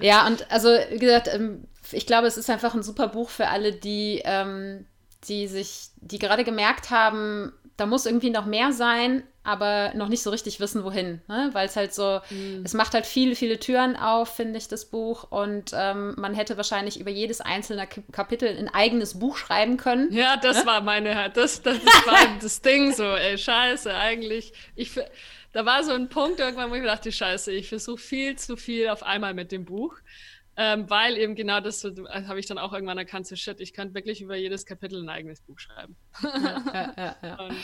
Ja, und also, wie gesagt, ähm, ich glaube, es ist einfach ein super Buch für alle, die, ähm, die sich, die gerade gemerkt haben, da muss irgendwie noch mehr sein, aber noch nicht so richtig wissen, wohin. Ne? Weil es halt so, mhm. es macht halt viele, viele Türen auf, finde ich, das Buch. Und ähm, man hätte wahrscheinlich über jedes einzelne Kapitel ein eigenes Buch schreiben können. Ja, das ne? war meine, das, das war das Ding so, ey, scheiße, eigentlich. Ich, da war so ein Punkt irgendwann, wo ich mir dachte, scheiße, ich versuche viel zu viel auf einmal mit dem Buch. Ähm, weil eben genau das äh, habe ich dann auch irgendwann erkannt, so shit, ich könnte wirklich über jedes Kapitel ein eigenes Buch schreiben. Ja, [laughs] ja, ja. Und,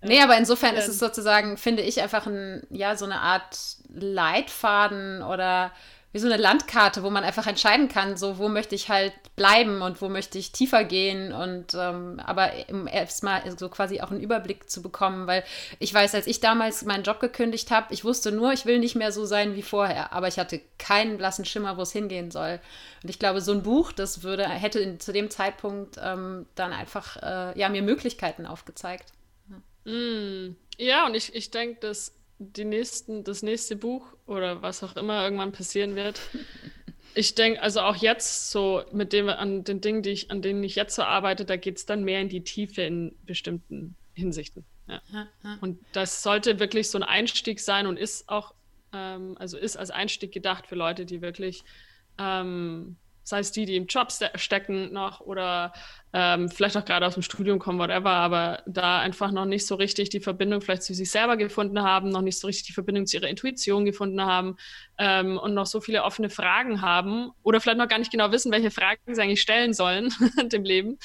Nee, aber insofern ist es sozusagen, finde ich, einfach ein, ja, so eine Art Leitfaden oder wie so eine Landkarte, wo man einfach entscheiden kann, so wo möchte ich halt bleiben und wo möchte ich tiefer gehen und ähm, aber erstmal so quasi auch einen Überblick zu bekommen, weil ich weiß, als ich damals meinen Job gekündigt habe, ich wusste nur, ich will nicht mehr so sein wie vorher, aber ich hatte keinen blassen Schimmer, wo es hingehen soll. Und ich glaube, so ein Buch, das würde hätte in, zu dem Zeitpunkt ähm, dann einfach äh, ja mir Möglichkeiten aufgezeigt. Ja, mm, ja und ich, ich denke, dass die nächsten, das nächste Buch oder was auch immer irgendwann passieren wird. Ich denke, also auch jetzt so mit dem an den Dingen, die ich, an denen ich jetzt so arbeite, da geht es dann mehr in die Tiefe in bestimmten Hinsichten. Ja. Und das sollte wirklich so ein Einstieg sein und ist auch, ähm, also ist als Einstieg gedacht für Leute, die wirklich ähm, sei es die, die im Job ste stecken noch oder ähm, vielleicht auch gerade aus dem Studium kommen, whatever, aber da einfach noch nicht so richtig die Verbindung vielleicht zu sich selber gefunden haben, noch nicht so richtig die Verbindung zu ihrer Intuition gefunden haben ähm, und noch so viele offene Fragen haben oder vielleicht noch gar nicht genau wissen, welche Fragen sie eigentlich stellen sollen [laughs] dem Leben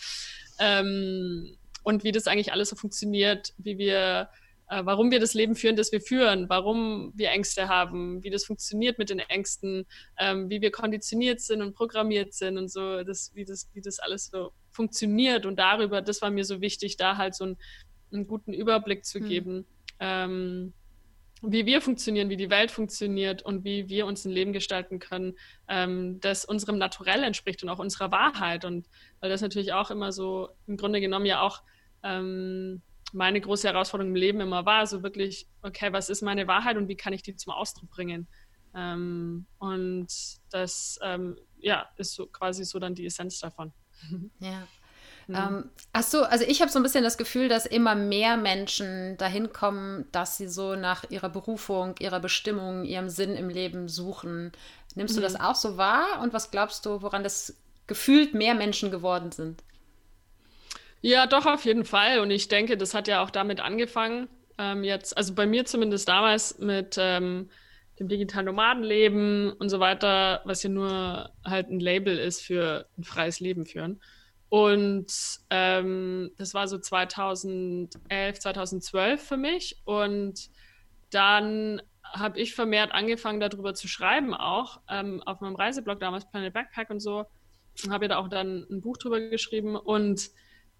ähm, und wie das eigentlich alles so funktioniert, wie wir äh, warum wir das Leben führen, das wir führen, warum wir Ängste haben, wie das funktioniert mit den Ängsten, ähm, wie wir konditioniert sind und programmiert sind und so, das, wie, das, wie das alles so funktioniert. Und darüber, das war mir so wichtig, da halt so einen, einen guten Überblick zu hm. geben. Ähm, wie wir funktionieren, wie die Welt funktioniert und wie wir uns ein Leben gestalten können, ähm, das unserem Naturell entspricht und auch unserer Wahrheit. Und weil das natürlich auch immer so im Grunde genommen ja auch ähm, meine große Herausforderung im Leben immer war, so wirklich, okay, was ist meine Wahrheit und wie kann ich die zum Ausdruck bringen? Ähm, und das, ähm, ja, ist so quasi so dann die Essenz davon. Ja. Mhm. Ähm, ach so, also ich habe so ein bisschen das Gefühl, dass immer mehr Menschen dahin kommen, dass sie so nach ihrer Berufung, ihrer Bestimmung, ihrem Sinn im Leben suchen. Nimmst mhm. du das auch so wahr? Und was glaubst du, woran das gefühlt mehr Menschen geworden sind? Ja, doch, auf jeden Fall. Und ich denke, das hat ja auch damit angefangen, ähm, jetzt, also bei mir zumindest damals mit ähm, dem digitalen Nomadenleben und so weiter, was ja nur halt ein Label ist für ein freies Leben führen. Und ähm, das war so 2011, 2012 für mich. Und dann habe ich vermehrt angefangen, darüber zu schreiben, auch ähm, auf meinem Reiseblog damals, Planet Backpack und so. Habe ja da auch dann ein Buch drüber geschrieben. Und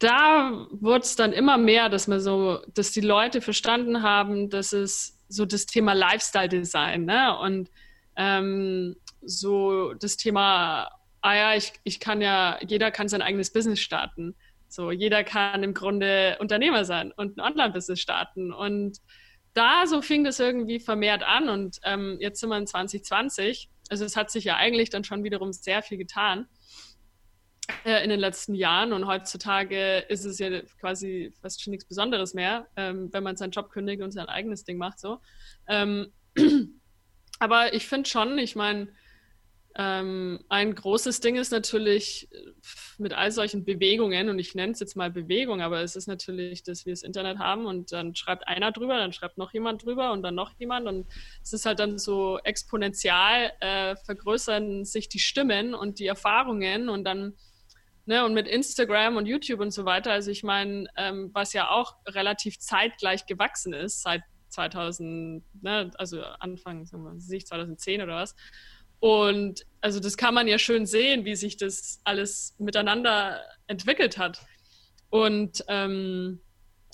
da wurde es dann immer mehr, dass man so, dass die Leute verstanden haben, dass es so das Thema Lifestyle-Design ne? und ähm, so das Thema ah ja, ich, ich kann ja, jeder kann sein eigenes Business starten. So, jeder kann im Grunde Unternehmer sein und ein Online-Business starten. Und da so fing das irgendwie vermehrt an. Und ähm, jetzt sind wir in 2020. Also es hat sich ja eigentlich dann schon wiederum sehr viel getan in den letzten Jahren. Und heutzutage ist es ja quasi fast schon nichts Besonderes mehr, ähm, wenn man seinen Job kündigt und sein eigenes Ding macht. So. Ähm, [clears throat] aber ich finde schon, ich meine, ähm, ein großes Ding ist natürlich äh, mit all solchen Bewegungen, und ich nenne es jetzt mal Bewegung, aber es ist natürlich, dass wir das Internet haben und dann schreibt einer drüber, dann schreibt noch jemand drüber und dann noch jemand und es ist halt dann so exponentiell äh, vergrößern sich die Stimmen und die Erfahrungen und dann, ne, und mit Instagram und YouTube und so weiter, also ich meine, ähm, was ja auch relativ zeitgleich gewachsen ist, seit 2000, ne, also Anfang, sagen wir, 2010 oder was, und also das kann man ja schön sehen, wie sich das alles miteinander entwickelt hat. Und, ähm,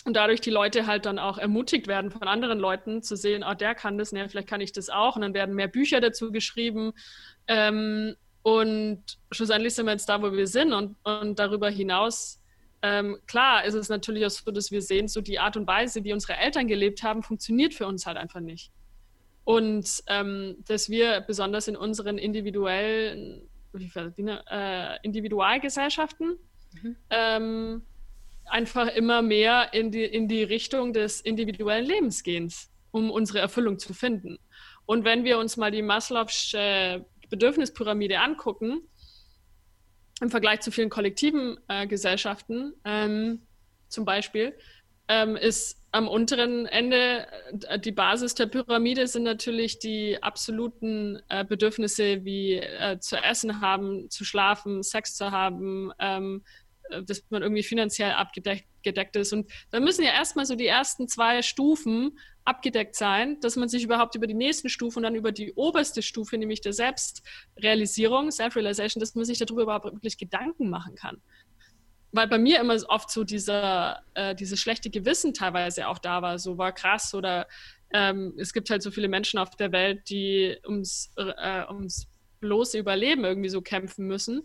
und dadurch die Leute halt dann auch ermutigt werden von anderen Leuten zu sehen, oh, der kann das, ne, vielleicht kann ich das auch. Und dann werden mehr Bücher dazu geschrieben. Ähm, und schlussendlich sind wir jetzt da, wo wir sind. Und, und darüber hinaus, ähm, klar, ist es natürlich auch so, dass wir sehen, so die Art und Weise, wie unsere Eltern gelebt haben, funktioniert für uns halt einfach nicht. Und ähm, dass wir besonders in unseren individuellen, äh, Individualgesellschaften mhm. ähm, einfach immer mehr in die, in die Richtung des individuellen Lebens gehen, um unsere Erfüllung zu finden. Und wenn wir uns mal die Maslow'sche Bedürfnispyramide angucken, im Vergleich zu vielen kollektiven äh, Gesellschaften ähm, zum Beispiel, ähm, ist am unteren Ende, äh, die Basis der Pyramide sind natürlich die absoluten äh, Bedürfnisse wie äh, zu essen haben, zu schlafen, Sex zu haben, ähm, äh, dass man irgendwie finanziell abgedeckt ist. Und da müssen ja erstmal so die ersten zwei Stufen abgedeckt sein, dass man sich überhaupt über die nächsten Stufen und dann über die oberste Stufe, nämlich der Selbstrealisierung, Self-Realization, dass man sich darüber überhaupt wirklich Gedanken machen kann weil bei mir immer oft so dieser, äh, dieses schlechte Gewissen teilweise auch da war, so war krass oder ähm, es gibt halt so viele Menschen auf der Welt, die ums, äh, ums bloße Überleben irgendwie so kämpfen müssen.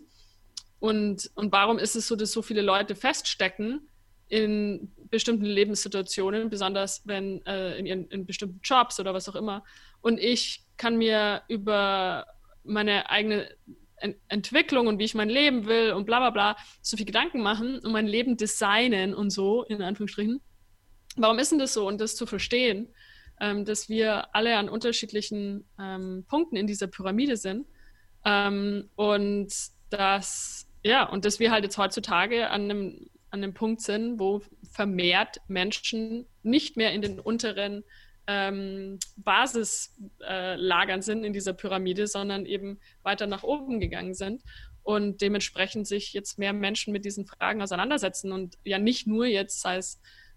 Und, und warum ist es so, dass so viele Leute feststecken in bestimmten Lebenssituationen, besonders wenn äh, in, ihren, in bestimmten Jobs oder was auch immer. Und ich kann mir über meine eigene Entwicklung und wie ich mein Leben will und bla bla bla so viel Gedanken machen und mein Leben designen und so, in Anführungsstrichen. Warum ist denn das so? Und das zu verstehen, ähm, dass wir alle an unterschiedlichen ähm, Punkten in dieser Pyramide sind ähm, und dass, ja, und dass wir halt jetzt heutzutage an einem, an einem Punkt sind, wo vermehrt Menschen nicht mehr in den unteren ähm, Basislagern äh, sind in dieser Pyramide, sondern eben weiter nach oben gegangen sind und dementsprechend sich jetzt mehr Menschen mit diesen Fragen auseinandersetzen und ja nicht nur jetzt, sei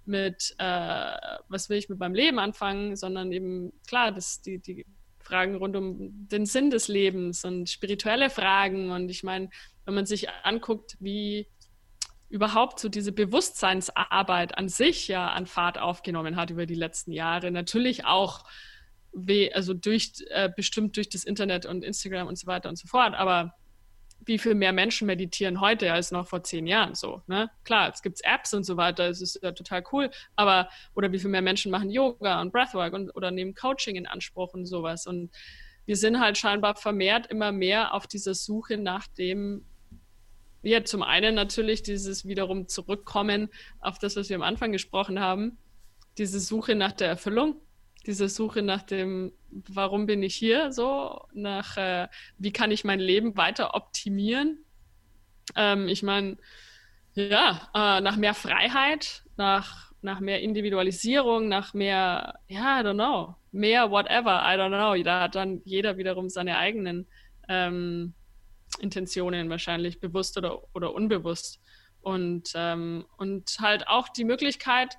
mit, äh, was will ich mit meinem Leben anfangen, sondern eben klar, dass die, die Fragen rund um den Sinn des Lebens und spirituelle Fragen und ich meine, wenn man sich anguckt, wie überhaupt so diese Bewusstseinsarbeit an sich ja an Fahrt aufgenommen hat über die letzten Jahre. Natürlich auch also durch, äh, bestimmt durch das Internet und Instagram und so weiter und so fort, aber wie viel mehr Menschen meditieren heute als noch vor zehn Jahren so. Ne? Klar, es gibt Apps und so weiter, es ist ja total cool, aber oder wie viel mehr Menschen machen Yoga und Breathwork und, oder nehmen Coaching in Anspruch und sowas. Und wir sind halt scheinbar vermehrt immer mehr auf dieser Suche nach dem, ja, zum einen natürlich dieses wiederum Zurückkommen auf das, was wir am Anfang gesprochen haben, diese Suche nach der Erfüllung, diese Suche nach dem, warum bin ich hier, so, nach, äh, wie kann ich mein Leben weiter optimieren. Ähm, ich meine, ja, äh, nach mehr Freiheit, nach, nach mehr Individualisierung, nach mehr, ja, I don't know, mehr whatever, I don't know. Da hat dann jeder wiederum seine eigenen ähm, Intentionen wahrscheinlich, bewusst oder, oder unbewusst. Und, ähm, und halt auch die Möglichkeit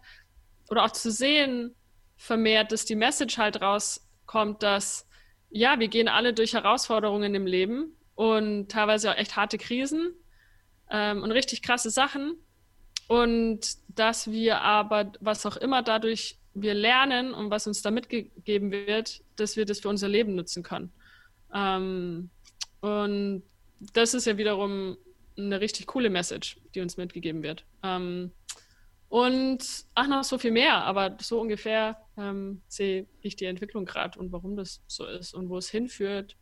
oder auch zu sehen, vermehrt, dass die Message halt rauskommt, dass ja, wir gehen alle durch Herausforderungen im Leben und teilweise auch echt harte Krisen ähm, und richtig krasse Sachen. Und dass wir aber, was auch immer dadurch wir lernen und was uns da mitgegeben wird, dass wir das für unser Leben nutzen können. Ähm, und das ist ja wiederum eine richtig coole Message, die uns mitgegeben wird. Ähm, und ach, noch so viel mehr, aber so ungefähr ähm, sehe ich die Entwicklung gerade und warum das so ist und wo es hinführt.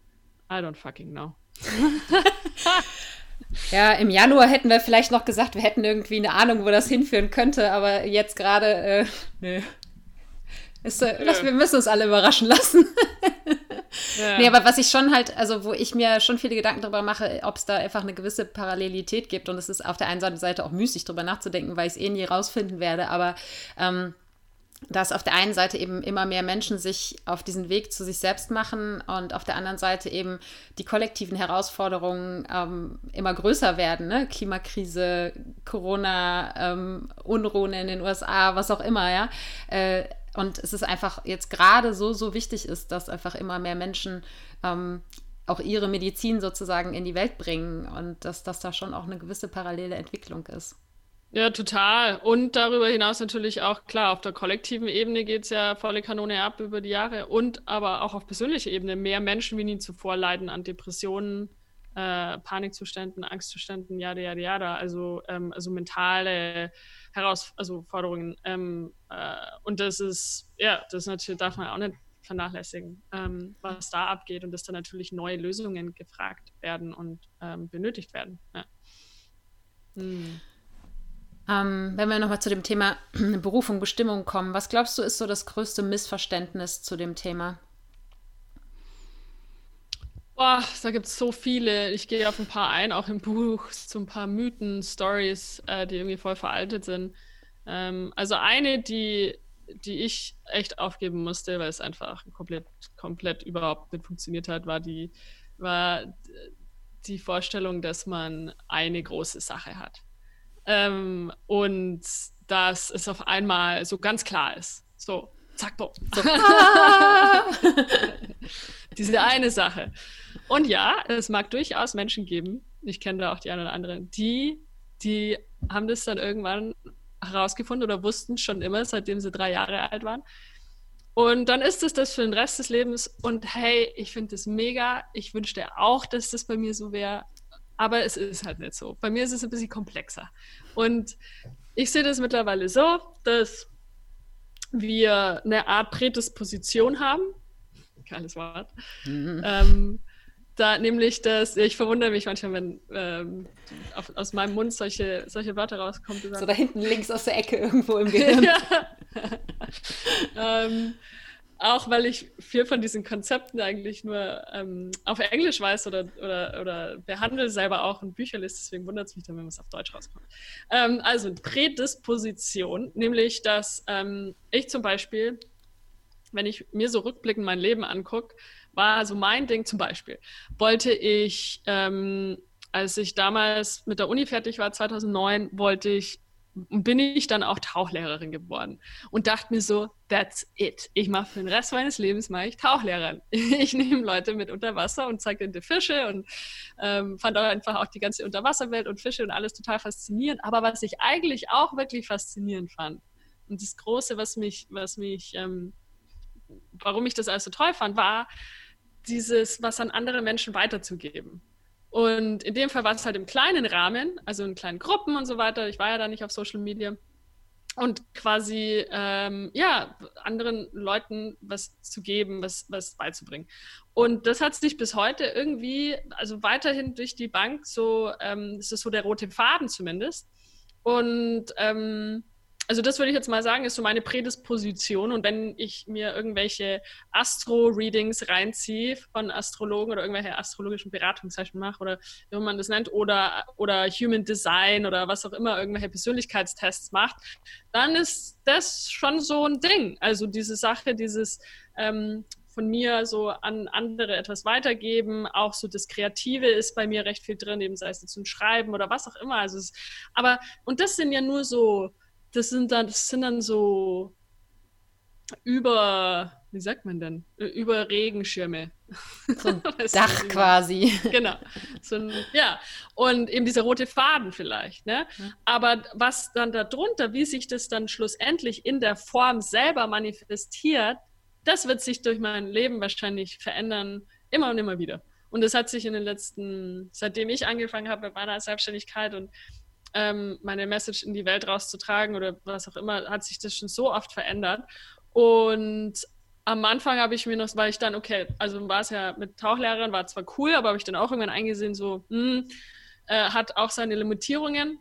I don't fucking know. [laughs] ja, im Januar hätten wir vielleicht noch gesagt, wir hätten irgendwie eine Ahnung, wo das hinführen könnte, aber jetzt gerade, äh, nö. Ist, äh, ja. Wir müssen uns alle überraschen lassen. [laughs] ja. Nee, aber was ich schon halt, also wo ich mir schon viele Gedanken darüber mache, ob es da einfach eine gewisse Parallelität gibt und es ist auf der einen Seite auch müßig, darüber nachzudenken, weil ich es eh nie rausfinden werde, aber ähm, dass auf der einen Seite eben immer mehr Menschen sich auf diesen Weg zu sich selbst machen und auf der anderen Seite eben die kollektiven Herausforderungen ähm, immer größer werden. Ne? Klimakrise, Corona, ähm, Unruhen in den USA, was auch immer, ja. Äh, und es ist einfach jetzt gerade so, so wichtig ist, dass einfach immer mehr Menschen ähm, auch ihre Medizin sozusagen in die Welt bringen und dass das da schon auch eine gewisse parallele Entwicklung ist. Ja, total. Und darüber hinaus natürlich auch, klar, auf der kollektiven Ebene geht es ja volle Kanone ab über die Jahre und aber auch auf persönlicher Ebene. Mehr Menschen wie nie zuvor leiden an Depressionen, äh, Panikzuständen, Angstzuständen, jada, jada, jada. Also, ähm, also mentale Herausforderungen. Also ähm, äh, und das ist, ja, das natürlich darf man auch nicht vernachlässigen, ähm, was da abgeht und dass da natürlich neue Lösungen gefragt werden und ähm, benötigt werden. Ja. Hm. Ähm, wenn wir nochmal zu dem Thema [clears throat] Berufung, Bestimmung kommen, was glaubst du, ist so das größte Missverständnis zu dem Thema? Boah, da gibt es so viele. Ich gehe auf ein paar ein, auch im Buch, zu ein paar Mythen, Stories, äh, die irgendwie voll veraltet sind. Ähm, also eine, die, die ich echt aufgeben musste, weil es einfach komplett, komplett überhaupt nicht funktioniert hat, war die, war die Vorstellung, dass man eine große Sache hat. Ähm, und dass es auf einmal so ganz klar ist. So, zack, boom. So. [laughs] [laughs] Diese eine Sache. Und ja, es mag durchaus Menschen geben, ich kenne da auch die einen oder anderen, die, die haben das dann irgendwann herausgefunden oder wussten schon immer, seitdem sie drei Jahre alt waren. Und dann ist es das für den Rest des Lebens. Und hey, ich finde das mega. Ich wünschte auch, dass das bei mir so wäre. Aber es ist halt nicht so. Bei mir ist es ein bisschen komplexer. Und ich sehe das mittlerweile so, dass wir eine Art Prädisposition haben. Geiles Wort. Mhm. Ähm, da nämlich dass ich verwundere mich manchmal, wenn ähm, auf, aus meinem Mund solche, solche Wörter rauskommen. So da hinten links aus der Ecke [laughs] irgendwo im [laughs] Gehirn. ähm, auch weil ich viel von diesen Konzepten eigentlich nur ähm, auf Englisch weiß oder, oder, oder behandle selber auch in Bücher lese, deswegen wundert es mich dann, wenn es auf Deutsch rauskommt. Ähm, also Prädisposition, nämlich dass ähm, ich zum Beispiel, wenn ich mir so rückblickend mein Leben angucke, war so mein Ding zum Beispiel, wollte ich, ähm, als ich damals mit der Uni fertig war, 2009, wollte ich bin ich dann auch Tauchlehrerin geworden und dachte mir so, that's it. Ich mache für den Rest meines Lebens mache ich Tauchlehrerin. [laughs] Ich nehme Leute mit unter Wasser und zeige ihnen die Fische und ähm, fand auch einfach auch die ganze Unterwasserwelt und Fische und alles total faszinierend. Aber was ich eigentlich auch wirklich faszinierend fand und das Große, was mich, was mich, ähm, warum ich das alles so toll fand, war dieses, was an andere Menschen weiterzugeben. Und in dem Fall war es halt im kleinen Rahmen, also in kleinen Gruppen und so weiter. Ich war ja da nicht auf Social Media. und quasi ähm, ja anderen Leuten was zu geben, was, was beizubringen. Und das hat sich bis heute irgendwie, also weiterhin durch die Bank so, ähm, das ist so der rote Faden zumindest. Und ähm, also das würde ich jetzt mal sagen, ist so meine Prädisposition. Und wenn ich mir irgendwelche Astro-Readings reinziehe von Astrologen oder irgendwelche astrologischen Beratungszeichen mache oder wie man das nennt, oder, oder Human Design oder was auch immer, irgendwelche Persönlichkeitstests macht, dann ist das schon so ein Ding. Also diese Sache, dieses ähm, von mir so an andere etwas weitergeben. Auch so das Kreative ist bei mir recht viel drin, eben sei es ein Schreiben oder was auch immer. Also es, aber, und das sind ja nur so das sind dann, das sind dann so über, wie sagt man denn? Über Regenschirme. So ein [laughs] Dach quasi. Genau. So ein, ja. Und eben dieser rote Faden vielleicht. Ne? Aber was dann darunter, wie sich das dann schlussendlich in der Form selber manifestiert, das wird sich durch mein Leben wahrscheinlich verändern, immer und immer wieder. Und das hat sich in den letzten, seitdem ich angefangen habe mit meiner Selbstständigkeit und ähm, meine Message in die Welt rauszutragen oder was auch immer, hat sich das schon so oft verändert. Und am Anfang habe ich mir noch, weil ich dann, okay, also war es ja mit Tauchlehrerin, war zwar cool, aber habe ich dann auch irgendwann eingesehen, so, mh, hm, äh, hat auch seine Limitierungen.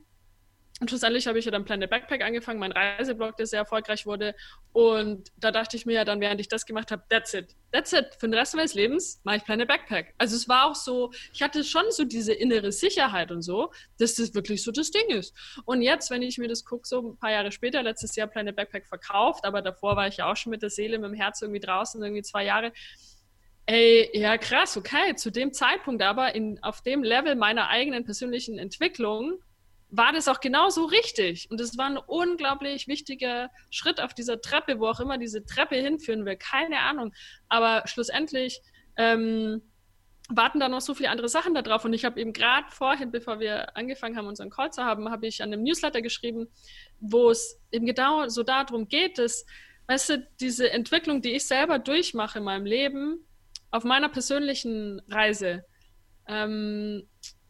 Und schlussendlich habe ich ja dann Planet Backpack angefangen, mein Reiseblog, der sehr erfolgreich wurde. Und da dachte ich mir ja dann, während ich das gemacht habe, that's it. That's it. Für den Rest meines Lebens mache ich Planet Backpack. Also es war auch so, ich hatte schon so diese innere Sicherheit und so, dass das wirklich so das Ding ist. Und jetzt, wenn ich mir das gucke, so ein paar Jahre später, letztes Jahr Planet Backpack verkauft, aber davor war ich ja auch schon mit der Seele, mit dem Herz irgendwie draußen, irgendwie zwei Jahre. Ey, ja krass, okay. Zu dem Zeitpunkt aber in, auf dem Level meiner eigenen persönlichen Entwicklung war das auch genauso richtig. Und es war ein unglaublich wichtiger Schritt auf dieser Treppe, wo auch immer diese Treppe hinführen will. Keine Ahnung. Aber schlussendlich ähm, warten da noch so viele andere Sachen da drauf. Und ich habe eben gerade vorhin, bevor wir angefangen haben, unseren Call zu haben, habe ich an einem Newsletter geschrieben, wo es eben genau so darum geht, dass, weißt du, diese Entwicklung, die ich selber durchmache in meinem Leben, auf meiner persönlichen Reise, ähm,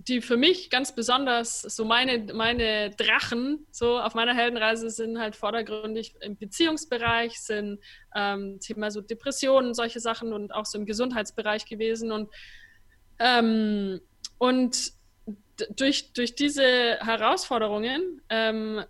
die für mich ganz besonders so meine, meine Drachen so auf meiner Heldenreise sind halt vordergründig im Beziehungsbereich, sind ähm, Thema so Depressionen, solche Sachen und auch so im Gesundheitsbereich gewesen. Und ähm, und durch, durch diese Herausforderungen ähm,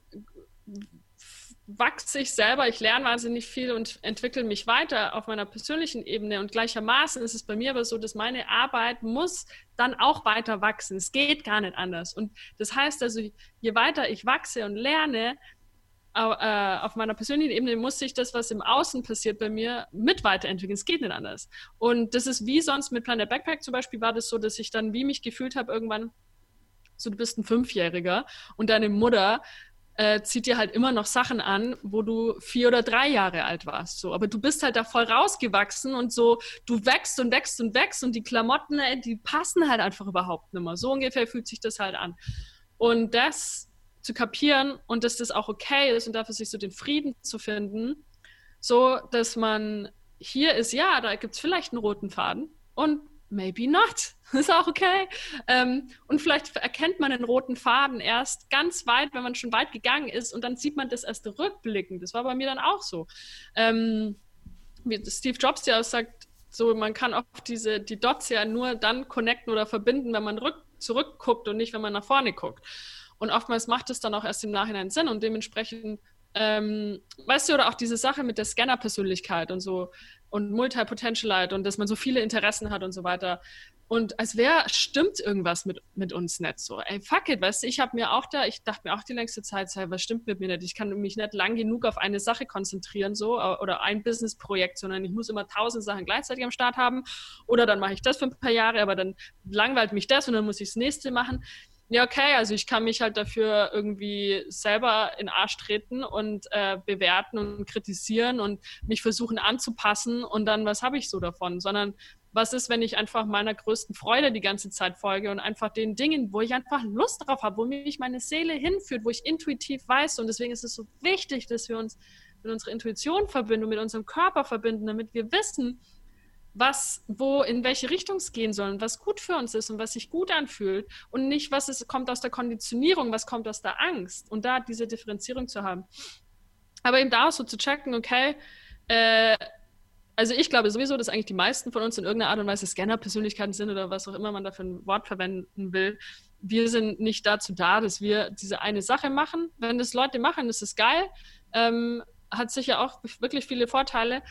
wachse ich selber, ich lerne wahnsinnig viel und entwickle mich weiter auf meiner persönlichen Ebene. Und gleichermaßen ist es bei mir aber so, dass meine Arbeit muss dann auch weiter wachsen. Es geht gar nicht anders. Und das heißt also, je weiter ich wachse und lerne, äh, auf meiner persönlichen Ebene muss sich das, was im Außen passiert bei mir, mit weiterentwickeln. Es geht nicht anders. Und das ist wie sonst mit Planet Backpack zum Beispiel, war das so, dass ich dann wie mich gefühlt habe irgendwann, so du bist ein Fünfjähriger und deine Mutter äh, zieht dir halt immer noch Sachen an, wo du vier oder drei Jahre alt warst. So. Aber du bist halt da voll rausgewachsen und so, du wächst und wächst und wächst und die Klamotten, ey, die passen halt einfach überhaupt nicht mehr. So ungefähr fühlt sich das halt an. Und das zu kapieren und dass das auch okay ist und dafür sich so den Frieden zu finden, so dass man hier ist, ja, da gibt es vielleicht einen roten Faden und maybe not. [laughs] Ist auch okay. Ähm, und vielleicht erkennt man den roten Faden erst ganz weit, wenn man schon weit gegangen ist und dann sieht man das erst rückblickend. Das war bei mir dann auch so. Ähm, wie Steve Jobs ja auch sagt, so, man kann auch diese, die Dots ja nur dann connecten oder verbinden, wenn man rück, zurückguckt und nicht, wenn man nach vorne guckt. Und oftmals macht es dann auch erst im Nachhinein Sinn und dementsprechend ähm, weißt du, oder auch diese Sache mit der Scanner-Persönlichkeit und so und Multipotentialite und dass man so viele Interessen hat und so weiter. Und als wäre, stimmt irgendwas mit, mit uns nicht so. Ey, fuck it, weißt du, ich habe mir auch da, ich dachte mir auch die längste Zeit, was stimmt mit mir nicht? Ich kann mich nicht lang genug auf eine Sache konzentrieren, so, oder ein Businessprojekt, sondern ich muss immer tausend Sachen gleichzeitig am Start haben. Oder dann mache ich das für ein paar Jahre, aber dann langweilt mich das und dann muss ich das nächste machen ja, okay, also ich kann mich halt dafür irgendwie selber in Arsch treten und äh, bewerten und kritisieren und mich versuchen anzupassen und dann, was habe ich so davon? Sondern was ist, wenn ich einfach meiner größten Freude die ganze Zeit folge und einfach den Dingen, wo ich einfach Lust drauf habe, wo mich meine Seele hinführt, wo ich intuitiv weiß. Und deswegen ist es so wichtig, dass wir uns mit unserer Intuition verbinden und mit unserem Körper verbinden, damit wir wissen, was, wo, in welche Richtung es gehen soll und was gut für uns ist und was sich gut anfühlt und nicht, was es kommt aus der Konditionierung, was kommt aus der Angst und da diese Differenzierung zu haben. Aber eben da auch so zu checken, okay, äh, also ich glaube sowieso, dass eigentlich die meisten von uns in irgendeiner Art und Weise Scanner-Persönlichkeiten sind oder was auch immer man dafür ein Wort verwenden will. Wir sind nicht dazu da, dass wir diese eine Sache machen. Wenn das Leute machen, ist es geil. Ähm, hat sicher auch wirklich viele Vorteile.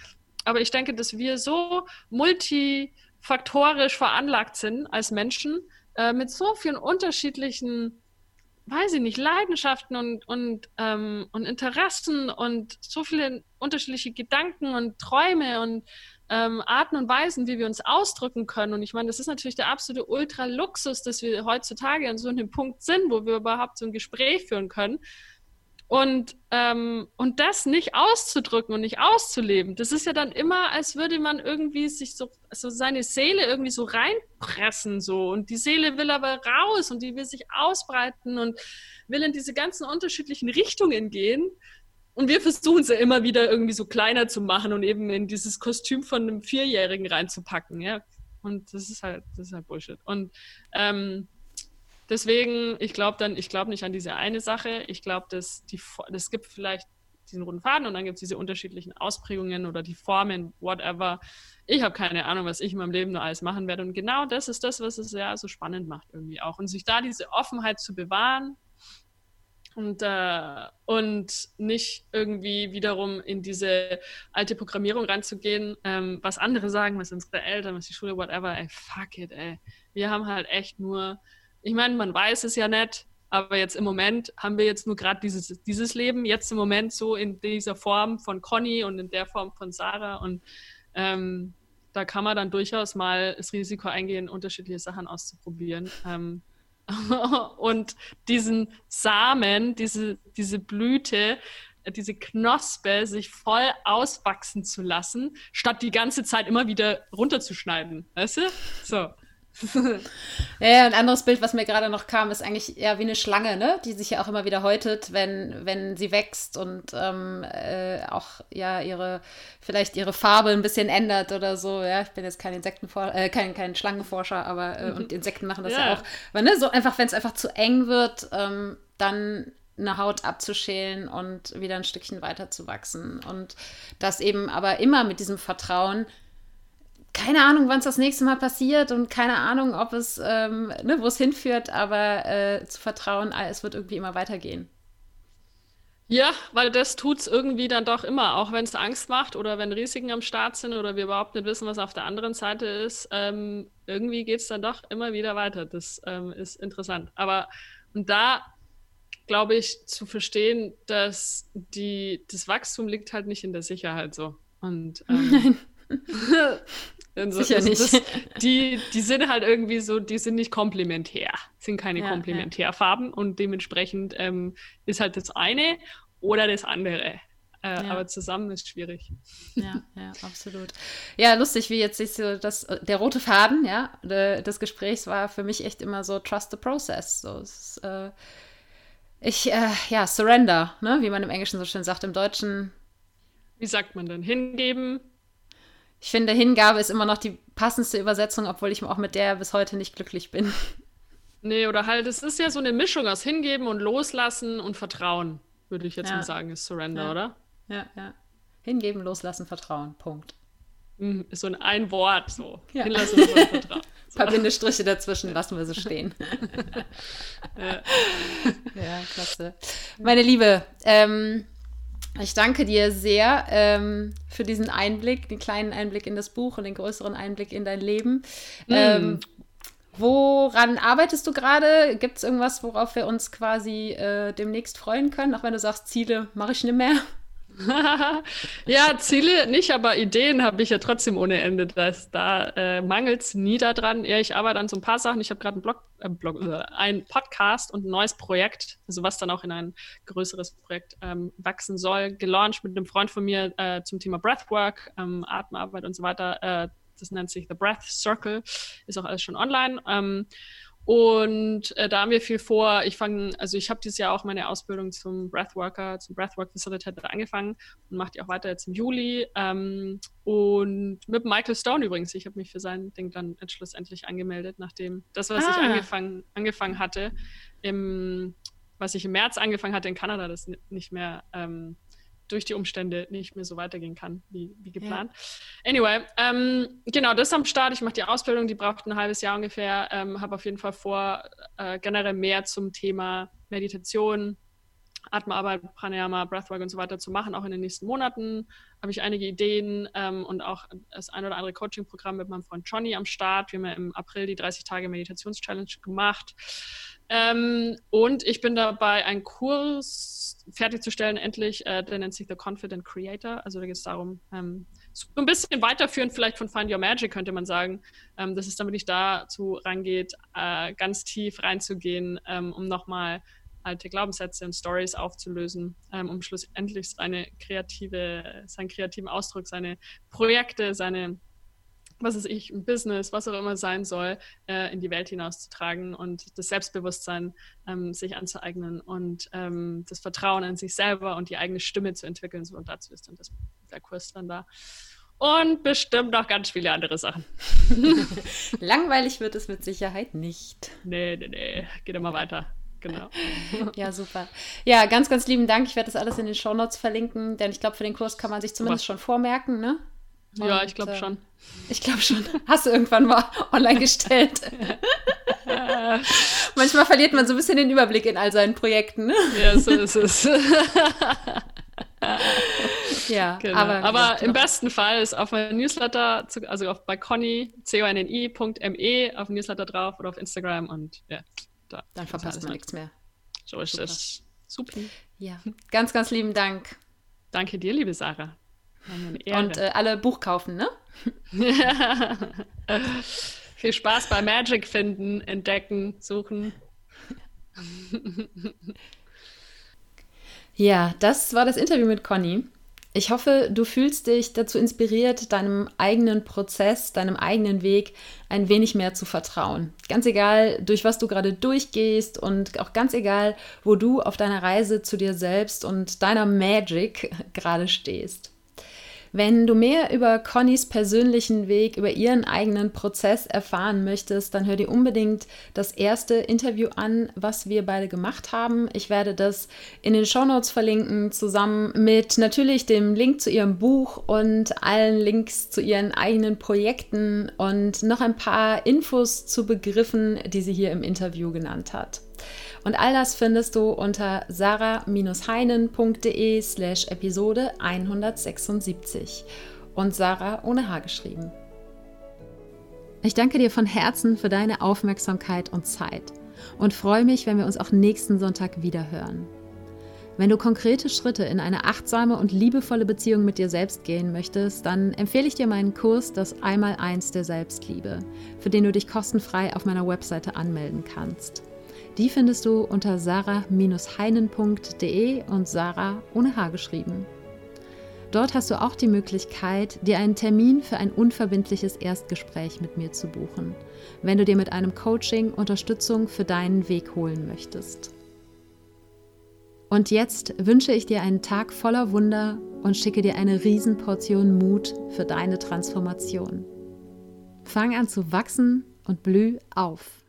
Aber ich denke, dass wir so multifaktorisch veranlagt sind als Menschen, äh, mit so vielen unterschiedlichen weiß ich nicht, Leidenschaften und, und, ähm, und Interessen und so viele unterschiedliche Gedanken und Träume und ähm, Arten und Weisen, wie wir uns ausdrücken können. Und ich meine, das ist natürlich der absolute Ultra-Luxus, dass wir heutzutage an so einem Punkt sind, wo wir überhaupt so ein Gespräch führen können. Und, ähm, und das nicht auszudrücken und nicht auszuleben, das ist ja dann immer, als würde man irgendwie sich so, so seine Seele irgendwie so reinpressen, so. Und die Seele will aber raus und die will sich ausbreiten und will in diese ganzen unterschiedlichen Richtungen gehen. Und wir versuchen ja immer wieder irgendwie so kleiner zu machen und eben in dieses Kostüm von einem Vierjährigen reinzupacken, ja. Und das ist halt, das ist halt Bullshit. Und ähm, Deswegen, ich glaube dann, ich glaube nicht an diese eine Sache. Ich glaube, dass die, es gibt vielleicht diesen roten Faden und dann gibt es diese unterschiedlichen Ausprägungen oder die Formen, whatever. Ich habe keine Ahnung, was ich in meinem Leben nur alles machen werde. Und genau das ist das, was es ja so spannend macht irgendwie auch. Und sich da diese Offenheit zu bewahren und, äh, und nicht irgendwie wiederum in diese alte Programmierung reinzugehen, ähm, was andere sagen, was unsere Eltern, was die Schule, whatever. Ey, fuck it, ey. Wir haben halt echt nur ich meine, man weiß es ja nicht, aber jetzt im Moment haben wir jetzt nur gerade dieses, dieses Leben, jetzt im Moment so in dieser Form von Conny und in der Form von Sarah. Und ähm, da kann man dann durchaus mal das Risiko eingehen, unterschiedliche Sachen auszuprobieren. Ähm, [laughs] und diesen Samen, diese, diese Blüte, diese Knospe sich voll auswachsen zu lassen, statt die ganze Zeit immer wieder runterzuschneiden. Weißt du? So. [laughs] ja, ein anderes Bild, was mir gerade noch kam, ist eigentlich eher wie eine Schlange, ne? die sich ja auch immer wieder häutet, wenn, wenn sie wächst und ähm, äh, auch ja ihre, vielleicht ihre Farbe ein bisschen ändert oder so. Ja, ich bin jetzt kein Insektenforscher, äh, kein, kein Schlangenforscher, aber äh, mhm. und Insekten machen das ja, ja auch. Aber ne, so einfach, wenn es einfach zu eng wird, ähm, dann eine Haut abzuschälen und wieder ein Stückchen weiter zu wachsen. Und das eben aber immer mit diesem Vertrauen, keine Ahnung, wann es das nächste Mal passiert und keine Ahnung, ob es, ähm, ne, wo es hinführt, aber äh, zu vertrauen, ah, es wird irgendwie immer weitergehen. Ja, weil das tut es irgendwie dann doch immer, auch wenn es Angst macht oder wenn Risiken am Start sind oder wir überhaupt nicht wissen, was auf der anderen Seite ist. Ähm, irgendwie geht es dann doch immer wieder weiter. Das ähm, ist interessant. Aber und da glaube ich zu verstehen, dass die, das Wachstum liegt halt nicht in der Sicherheit so. Und ähm, [laughs] [laughs] So, Sicher nicht. Das, die, die sind halt irgendwie so, die sind nicht komplementär, sind keine ja, Komplementärfarben ja. und dementsprechend ähm, ist halt das eine oder das andere. Äh, ja. Aber zusammen ist schwierig. Ja, ja, absolut. Ja, lustig, wie jetzt sich so das, der rote Faden, ja, des Gesprächs war für mich echt immer so Trust the Process. So, ist, äh, ich, äh, ja, Surrender, ne, wie man im Englischen so schön sagt, im Deutschen. Wie sagt man denn? Hingeben, ich finde, Hingabe ist immer noch die passendste Übersetzung, obwohl ich auch mit der bis heute nicht glücklich bin. Nee, oder halt, es ist ja so eine Mischung aus Hingeben und Loslassen und Vertrauen, würde ich jetzt ja. mal sagen, ist Surrender, ja. oder? Ja, ja. Hingeben, loslassen, Vertrauen. Punkt. Mhm, ist so ein, ein Wort so. Ja. Hinlassen und [laughs] Vertrauen. So. Ein paar Bindestriche dazwischen lassen wir so stehen. [laughs] [laughs] ja. ja, klasse. Meine Liebe, ähm, ich danke dir sehr ähm, für diesen Einblick, den kleinen Einblick in das Buch und den größeren Einblick in dein Leben. Mm. Ähm, woran arbeitest du gerade? Gibt es irgendwas, worauf wir uns quasi äh, demnächst freuen können? Auch wenn du sagst, Ziele mache ich nicht mehr. [laughs] ja, Ziele nicht, aber Ideen habe ich ja trotzdem ohne Ende. Das, da äh, mangelt es nie daran. Ja, ich arbeite an so ein paar Sachen. Ich habe gerade einen Blog, äh, Blog äh, ein Podcast und ein neues Projekt, also was dann auch in ein größeres Projekt ähm, wachsen soll, gelauncht mit einem Freund von mir äh, zum Thema Breathwork, ähm, Atemarbeit und so weiter. Äh, das nennt sich The Breath Circle, ist auch alles schon online. Ähm, und äh, da haben wir viel vor. Ich fange, also ich habe dieses Jahr auch meine Ausbildung zum Breathworker, zum Breathwork Facilitator angefangen und mache die auch weiter jetzt im Juli. Ähm, und mit Michael Stone übrigens. Ich habe mich für sein Ding dann schlussendlich angemeldet, nachdem das, was ah. ich angefangen, angefangen hatte, im, was ich im März angefangen hatte in Kanada, das nicht mehr ähm, durch die Umstände nicht mehr so weitergehen kann wie, wie geplant. Ja. Anyway, ähm, genau, das ist am Start. Ich mache die Ausbildung, die braucht ein halbes Jahr ungefähr. Ähm, Habe auf jeden Fall vor, äh, generell mehr zum Thema Meditation, Atemarbeit, Pranayama, Breathwork und so weiter zu machen, auch in den nächsten Monaten. Habe ich einige Ideen ähm, und auch das ein oder andere Coaching-Programm mit meinem Freund Johnny am Start. Wir haben ja im April die 30 Tage Meditations-Challenge gemacht. Ähm, und ich bin dabei, einen Kurs fertigzustellen, endlich. Äh, der nennt sich The Confident Creator. Also da geht es darum, ähm, so ein bisschen weiterführend vielleicht von Find Your Magic, könnte man sagen. Ähm, das ist, damit ich dazu rangeht, äh, ganz tief reinzugehen, ähm, um nochmal alte Glaubenssätze und Stories aufzulösen, ähm, um schlussendlich seine kreative, seinen kreativen Ausdruck, seine Projekte, seine was ist ich, ein Business, was auch immer sein soll, äh, in die Welt hinauszutragen und das Selbstbewusstsein ähm, sich anzueignen und ähm, das Vertrauen an sich selber und die eigene Stimme zu entwickeln. So, und dazu ist dann das, der Kurs dann da. Und bestimmt noch ganz viele andere Sachen. [laughs] Langweilig wird es mit Sicherheit nicht. Nee, nee, nee. Geht immer weiter. Genau. [laughs] ja, super. Ja, ganz, ganz lieben Dank. Ich werde das alles in den Show Notes verlinken, denn ich glaube, für den Kurs kann man sich zumindest Was? schon vormerken, ne? Und, ja, ich glaube äh, schon. Ich glaube schon. [laughs] Hast du irgendwann mal online gestellt? [laughs] Manchmal verliert man so ein bisschen den Überblick in all seinen Projekten. Ne? Ja, so ist es. ja, genau. aber, aber im besten Fall ist auf meinem Newsletter, also auf bei Conny, conni.me, auf dem Newsletter drauf oder auf Instagram und ja, da. Dann verpasst man nichts mehr. So ist Super. es. Super. Ja, ganz, ganz lieben Dank. Danke dir, liebe Sarah. Und äh, alle Buch kaufen, ne? [laughs] Viel Spaß bei Magic finden, entdecken, suchen. ja, das war das Interview mit Conny. Ich hoffe, du fühlst dich dazu inspiriert, deinem eigenen Prozess, deinem eigenen Weg ein wenig mehr zu vertrauen. Ganz egal, durch was du gerade durchgehst und auch ganz egal, wo du auf deiner Reise zu dir selbst und deiner Magic [laughs] gerade stehst. Wenn du mehr über Connys persönlichen Weg, über ihren eigenen Prozess erfahren möchtest, dann hör dir unbedingt das erste Interview an, was wir beide gemacht haben. Ich werde das in den Shownotes verlinken, zusammen mit natürlich dem Link zu ihrem Buch und allen Links zu ihren eigenen Projekten und noch ein paar Infos zu Begriffen, die sie hier im Interview genannt hat. Und all das findest du unter sarah-heinen.de slash Episode 176 und Sarah ohne H geschrieben. Ich danke dir von Herzen für deine Aufmerksamkeit und Zeit und freue mich, wenn wir uns auch nächsten Sonntag wieder hören. Wenn du konkrete Schritte in eine achtsame und liebevolle Beziehung mit dir selbst gehen möchtest, dann empfehle ich dir meinen Kurs Das Einmaleins der Selbstliebe, für den du dich kostenfrei auf meiner Webseite anmelden kannst. Die findest du unter sarah-heinen.de und Sarah ohne H geschrieben. Dort hast du auch die Möglichkeit, dir einen Termin für ein unverbindliches Erstgespräch mit mir zu buchen, wenn du dir mit einem Coaching Unterstützung für deinen Weg holen möchtest. Und jetzt wünsche ich dir einen Tag voller Wunder und schicke dir eine Riesenportion Mut für deine Transformation. Fang an zu wachsen und blüh auf.